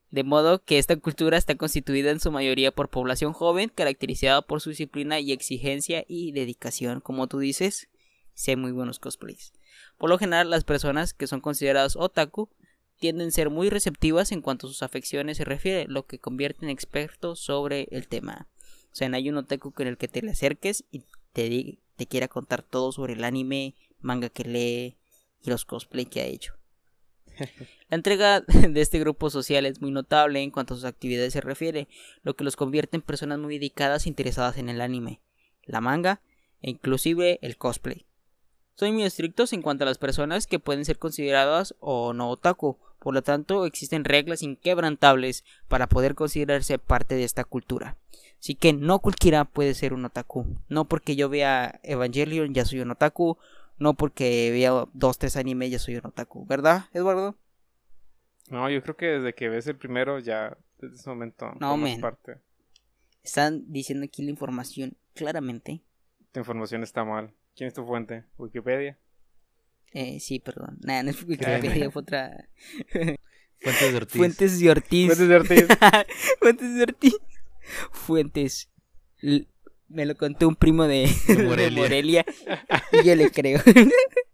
De modo que esta cultura está constituida en su mayoría por población joven, caracterizada por su disciplina y exigencia y dedicación. Como tú dices, sé muy buenos cosplays. Por lo general, las personas que son consideradas otaku tienden a ser muy receptivas en cuanto a sus afecciones se refiere, lo que convierte en expertos sobre el tema. O sea, no hay un otaku con el que te le acerques y te, te quiera contar todo sobre el anime, manga que lee y los cosplay que ha hecho. (laughs) La entrega de este grupo social es muy notable en cuanto a sus actividades se refiere, lo que los convierte en personas muy dedicadas e interesadas en el anime, la manga e inclusive el cosplay. Son muy estrictos en cuanto a las personas que pueden ser consideradas o no otaku, por lo tanto existen reglas inquebrantables para poder considerarse parte de esta cultura. Así que no cualquiera puede ser un otaku. No porque yo vea Evangelion ya soy un otaku, no porque vea dos, tres animes ya soy un otaku, ¿verdad, Eduardo? No, yo creo que desde que ves el primero ya, desde ese momento, No, men. parte. Están diciendo aquí la información claramente. Tu información está mal. ¿Quién es tu fuente? ¿Wikipedia? Eh, sí, perdón. Nada, no es (laughs) Wikipedia, fue otra. (laughs) Fuentes de Ortiz. Fuentes de Ortiz. Fuentes de Ortiz. (laughs) Fuentes de Ortiz. Fuentes. L- Me lo contó un primo de, De de Morelia. Morelia. y yo le creo.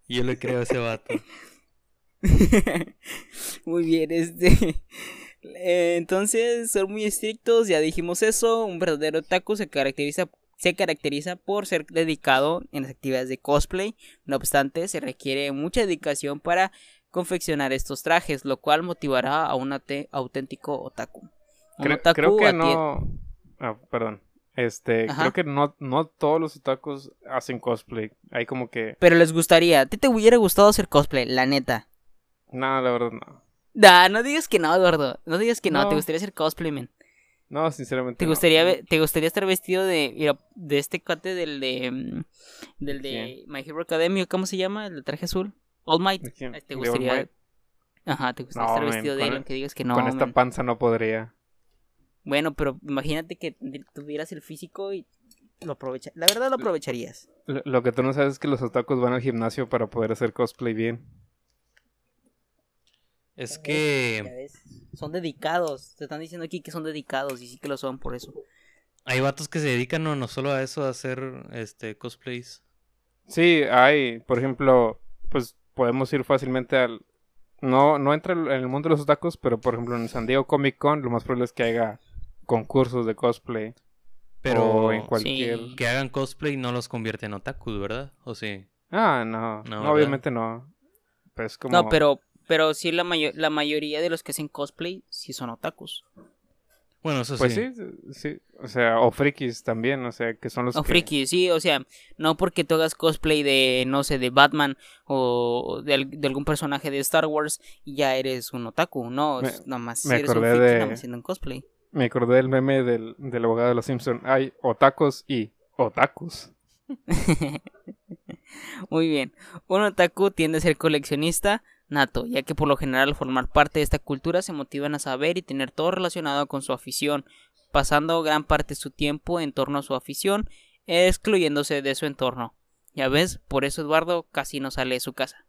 Yo le creo a ese vato. muy bien, este. eh, Entonces, son muy estrictos, ya dijimos eso. Un verdadero otaku se caracteriza, se caracteriza por ser dedicado en las actividades de cosplay. No obstante, se requiere mucha dedicación para confeccionar estos trajes, lo cual motivará a un auténtico otaku. Un Creo, otaku creo que no. Ah, perdón. Este, Ajá. creo que no, no todos los otakus hacen cosplay. Hay como que. Pero les gustaría, ¿a ti te hubiera gustado hacer cosplay? La neta. No, la verdad no. Da, no digas que no, Eduardo. No digas que no, No. te gustaría hacer cosplay, men. No, sinceramente. ¿Te gustaría, ¿Te gustaría estar vestido de, de este cuate del de, mm, del de My Hero Academia? ¿Cómo se llama? El de traje azul. All Might. ¿Te ¿De All gustaría? Might? Ajá, ¿te gustaría No, estar vestido de él? el- Aunque digas que no, Con esta panza no podría. Bueno, pero imagínate que tuvieras el físico y lo aprovecha. La verdad lo aprovecharías. Lo, lo que tú no sabes es que los otakus van al gimnasio para poder hacer cosplay bien. Es que Son dedicados. Te están diciendo aquí que son dedicados y sí que lo son por eso. hay vatos que se dedican no, no solo a eso, a hacer este cosplays. Sí, hay, por ejemplo, pues podemos ir fácilmente al... No, no entra en el mundo de los otakus, pero por ejemplo en San Diego Comic Con lo más probable es que haya concursos de cosplay. Pero o en cualquier... Sí. que hagan cosplay no los convierte en otakus, ¿verdad? ¿O sí? Ah, no, No, obviamente no. Pero es como... No, pero, pero sí la, mayo- la mayoría de los que hacen cosplay sí son otakus. Bueno, eso Pues sí. sí, sí, o sea, o frikis también, o sea, que son los O que... friki, sí, o sea, no porque tú hagas cosplay de, no sé, de Batman o de, al- de algún personaje de Star Wars y ya eres un otaku, no, Me- nomás me eres un friki de- nada más haciendo un cosplay. Me acordé del meme del, del abogado de los Simpson. Hay otakus y otakus. (laughs) Muy bien, un otaku tiende a ser coleccionista nato, ya que por lo general al formar parte de esta cultura se motivan a saber y tener todo relacionado con su afición, pasando gran parte de su tiempo en torno a su afición, excluyéndose de su entorno. Ya ves, por eso Eduardo casi no sale de su casa.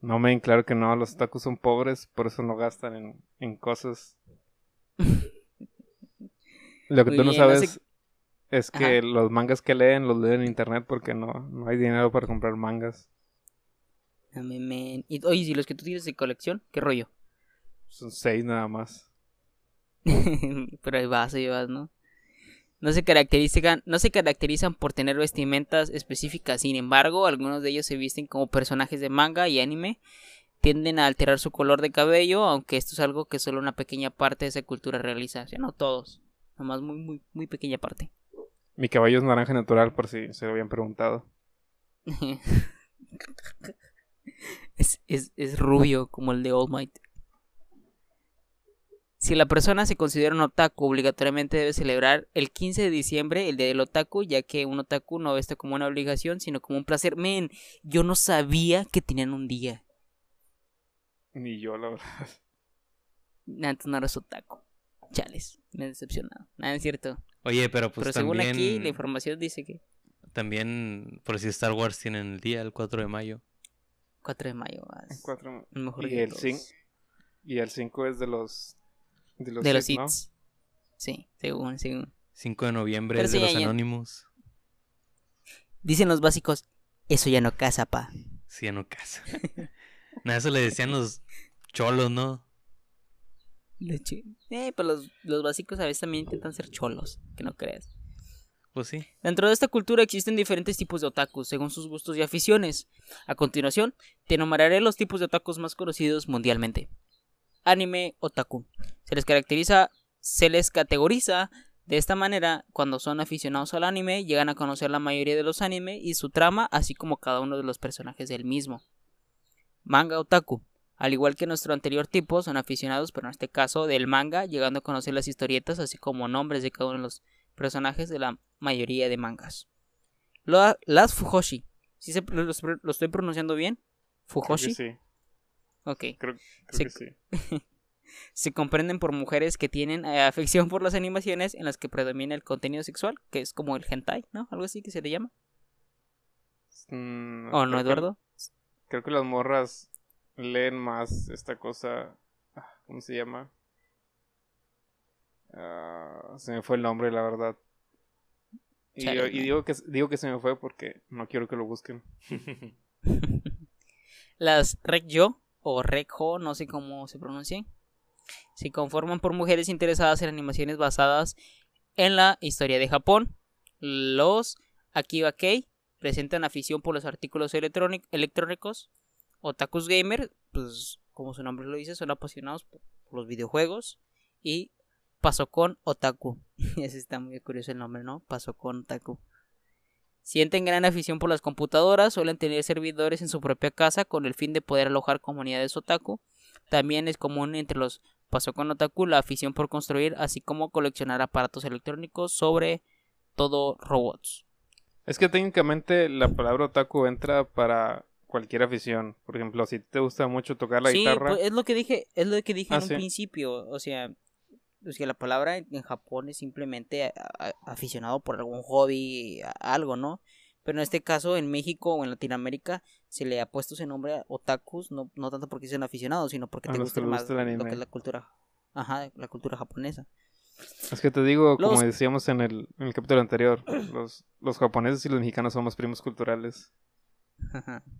No, men, claro que no, los otakus son pobres, por eso no gastan en, en cosas. (laughs) Lo que Muy tú no bien, no sé- sabes es que los mangas que leen los leen en internet porque no, no hay dinero para comprar mangas. Dame, men. Y, oye, si los que tú tienes de colección, ¿qué rollo? Son seis nada más. (laughs) Pero ahí vas, ahí vas, ¿no? No se, caracterizan, no se caracterizan por tener vestimentas específicas, sin embargo, algunos de ellos se visten como personajes de manga y anime, tienden a alterar su color de cabello, aunque esto es algo que solo una pequeña parte de esa cultura realiza, o sea, no todos, nomás muy, muy, muy pequeña parte. Mi caballo es naranja natural, por si se lo habían preguntado. (laughs) es, es, es rubio como el de All Might. Si la persona se considera un otaku, obligatoriamente debe celebrar el 15 de diciembre el día del otaku, ya que un otaku no ve esto como una obligación, sino como un placer. Men, yo no sabía que tenían un día. Ni yo, la verdad. Antes no eres otaku. Chales, me he decepcionado. Nada es cierto. Oye, pero pues Pero según aquí, la información dice que También, por si Star Wars tienen el día, el 4 de mayo. 4 de mayo. Cuatro- el mejor y día de el cin- Y el 5 es de los. De los, de los Sith, ¿no? hits. Sí, según, según. 5 de noviembre Pero es de sí, los ya-. Anonymous. Dicen los básicos, eso ya no casa, pa. Sí, ya no casa. (laughs) Nada, eso le decían los cholos, ¿no? De hecho, Eh, pero los, los básicos a veces también intentan ser cholos, que no creas. Pues. Dentro de esta cultura existen diferentes tipos de otakus, según sus gustos y aficiones. A continuación, te enumeraré los tipos de otakus más conocidos mundialmente. Anime otaku. Se les caracteriza, se les categoriza de esta manera cuando son aficionados al anime, llegan a conocer la mayoría de los anime y su trama, así como cada uno de los personajes del mismo. Manga otaku. Al igual que nuestro anterior tipo, son aficionados, pero en este caso del manga, llegando a conocer las historietas, así como nombres de cada uno de los personajes de la mayoría de mangas. Las Fujoshi. ¿Sí se- lo, lo estoy pronunciando bien? Creo que Fujoshi. sí. Ok. Creo, creo que sí. (laughs) Se comprenden por mujeres que tienen eh, afección por las animaciones en las que predomina el contenido sexual, que es como el hentai, ¿no? Algo así que se le llama. Mm, ¿O no, creo que- Eduardo? creo que las morras leen más esta cosa. ah, ¿Cómo se llama? Ah, se me fue el nombre, la verdad. Y, y digo que digo que se me fue porque no quiero que lo busquen. (laughs) Las Rekyo o Rekho, no sé cómo se pronuncian, se conforman por mujeres interesadas en animaciones basadas en la historia de Japón. Los Akiba Kei presentan afición por los artículos electrónic- electrónicos. Otakus Gamer, pues como su nombre lo dice, son apasionados por por los videojuegos. Y Pasokon Otaku. (laughs) Ese está muy curioso el nombre, ¿no? Pasokon Otaku. Sienten gran afición por las computadoras, suelen tener servidores en su propia casa con el fin de poder alojar comunidades otaku. También es común entre los Pasokon Otaku la afición por construir, así como coleccionar aparatos electrónicos, sobre todo robots. Es que técnicamente la palabra otaku entra para cualquier afición. Por ejemplo, si te gusta mucho tocar la sí, guitarra, pues, es lo que dije, es lo que dije Ah, en un sí. principio, o sea, o sea, la palabra en Japón es simplemente aficionado por algún hobby, algo, ¿no? Pero en este caso, en México o en Latinoamérica, se le ha puesto ese nombre a otakus, no, no tanto porque sean aficionados, sino porque A te gusta más el lo que es la cultura, ajá, la cultura japonesa. es que te digo, como decíamos en el, en el capítulo anterior, (clears throat) los, los japoneses y los mexicanos somos primos culturales. Ajá. (laughs)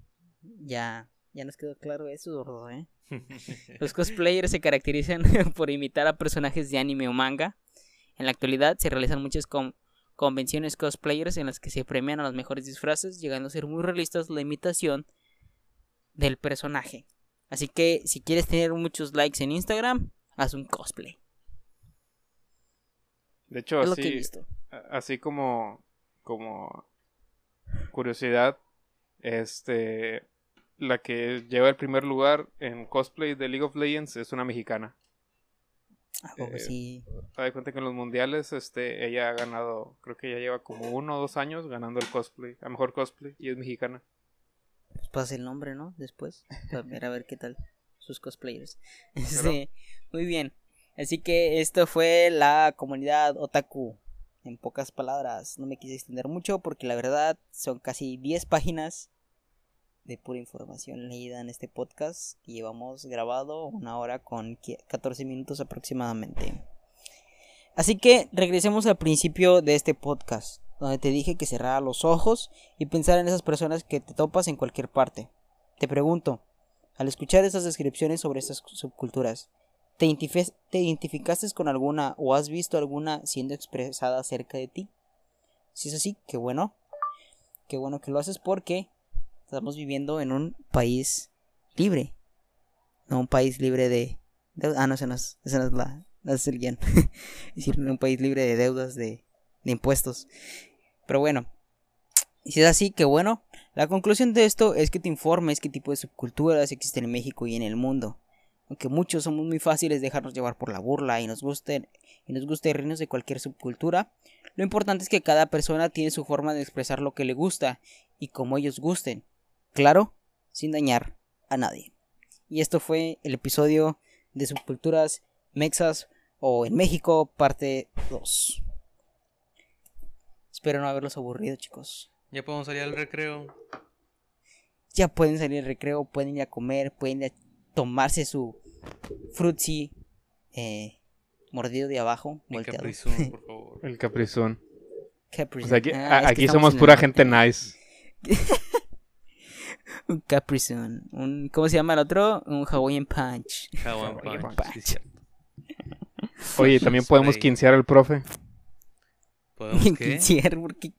Ya, ya nos quedó claro eso, gordo, ¿eh? (laughs) Los cosplayers se caracterizan (laughs) por imitar a personajes de anime o manga. En la actualidad se realizan muchas con- convenciones cosplayers en las que se premian a los mejores disfraces, llegando a ser muy realistas la imitación del personaje. Así que si quieres tener muchos likes en Instagram, haz un cosplay. De hecho, es así, así como, como curiosidad, este, la que lleva el primer lugar en cosplay de League of Legends es una mexicana. Ah, poco eh, sí. Das cuenta que en los mundiales, este, ella ha ganado, creo que ya lleva como uno o dos años ganando el cosplay, a mejor cosplay, y es mexicana. Pues pasa el nombre, ¿no? Después. (laughs) Para ver a ver qué tal sus cosplayers. (laughs) Este, muy bien. Así que esto fue la comunidad otaku. En pocas palabras, no me quise extender mucho porque la verdad son casi 10 páginas de pura información leída en este podcast que llevamos grabado una hora con qui- 14 minutos aproximadamente. Así que regresemos al principio de este podcast, donde te dije que cerrara los ojos y pensar en esas personas que te topas en cualquier parte. Te pregunto, al escuchar estas descripciones sobre estas subculturas, ¿te, te identificaste con alguna o has visto alguna siendo expresada cerca de ti? Si es así, qué bueno. Qué bueno que lo haces porque estamos viviendo en un país libre. No un país libre de... deu- Ah, no, esa no es, no es el guion. (laughs) es decir, un país libre de deudas, de, de impuestos. Pero bueno, y si es así, que bueno. La conclusión de esto es que te informes qué tipo de subculturas existen en México y en el mundo. aunque muchos somos muy fáciles de dejarnos llevar por la burla y nos guste y nos guste reírnos de cualquier subcultura, lo importante es que cada persona tiene su forma de expresar lo que le gusta y como ellos gusten. Claro, sin dañar a nadie. Y esto fue el episodio de subculturas mexas o en México parte 2. Espero no haberlos aburrido, chicos. Ya podemos salir al recreo. Ya pueden salir al recreo, pueden ir a comer, pueden ir a tomarse su frutzi eh, mordido de abajo, volteado. Caprizón, por (laughs) favor. El Caprizón. Capri O sea, aquí, Ah, aquí somos pura el gente (laughs) nice. (laughs) Un Capri Sun. Un, ¿Cómo se llama el otro? Un Hawaiian Punch. Hawaiian Hawaiian Punch, Punch. sí, cierto. Oye, también podemos quincear al profe. ¿Podemos (laughs) qué? Quincear, porque-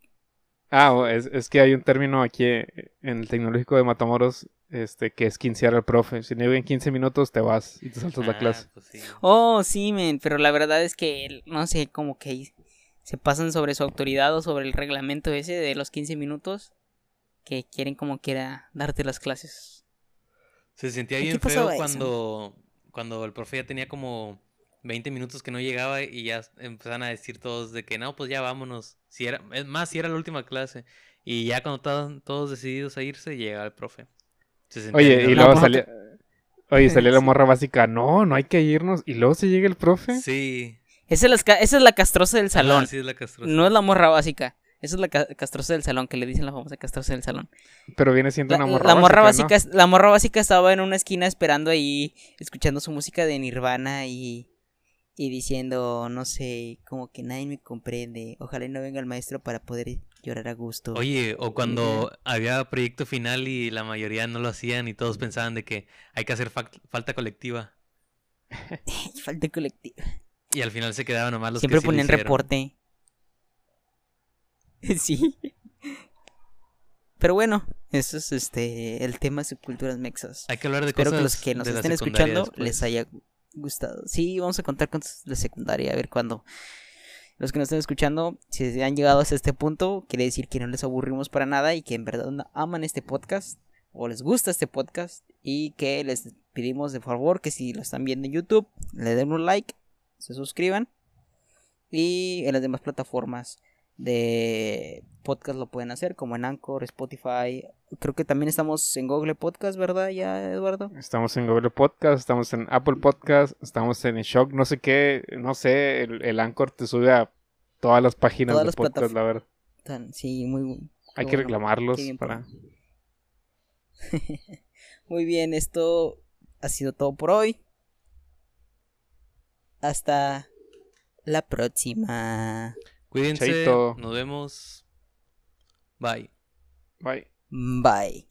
Ah, es, es que hay un término aquí eh, en el tecnológico de Matamoros este, que es quincear al profe. Si no llegan 15 minutos, te vas y te saltas la Ah, clase. pues sí. Oh, sí, men. Pero la verdad es que, no sé, como que se pasan sobre su autoridad o sobre el reglamento ese de los 15 minutos. Que quieren como quiera darte las clases. Se sentía ¿Por qué bien feo cuando, cuando el profe ya tenía como 20 minutos que no llegaba y ya empezaban a decir todos de que no, pues ya vámonos. Si era, es más, si era la última clase. Y ya cuando estaban todos decididos a irse, llegaba el profe. Se sentía Oye, bien y luego salía... Oye, salía la morra básica. No, no hay que irnos. Y luego se llega el profe. Sí. Esa es, la, esa es la castrosa del salón. Ah, sí, es la castrosa. No es la morra básica. Esa es la ca- castrosa del salón, que le dicen la famosa castrosa del salón. Pero viene siendo La, una morra la morra básica, básica, la morra básica estaba en una esquina esperando ahí, escuchando su música de Nirvana y, y diciendo, no sé, como que nadie me comprende. Ojalá y no venga el maestro para poder llorar a gusto. Oye, o cuando había proyecto final y la mayoría no lo hacían y todos pensaban de que hay que hacer falta colectiva. (laughs) Falta colectiva. Y al final se quedaban nomás los Siempre que sí lo ponían hicieron. reporte. (laughs) sí. Pero bueno, eso es este el tema de subculturas mexas. Hay que hablar de Espero cosas que los que nos de la estén escuchando después. les haya gustado. Sí, vamos a contar con de secundaria, a ver cuándo. Los que nos estén escuchando, si han llegado hasta este punto, quiere decir que no les aburrimos para nada y que en verdad aman este podcast o les gusta este podcast y que les pedimos de favor que si lo están viendo en YouTube, le den un like, se suscriban y en las demás plataformas de podcast lo pueden hacer como en Anchor, Spotify, creo que también estamos en Google Podcast, ¿verdad? Ya, Eduardo. Estamos en Google Podcast, estamos en Apple Podcast, estamos en Shock, no sé qué, no sé, el, el Anchor te sube a todas las páginas Todas de las podcast, la verdad. Tan- sí, muy Hay que bueno, reclamarlos para... (laughs) Muy bien, esto ha sido todo por hoy. Hasta la próxima. Cuídense, Chaito. nos vemos. Bye. Bye. Bye.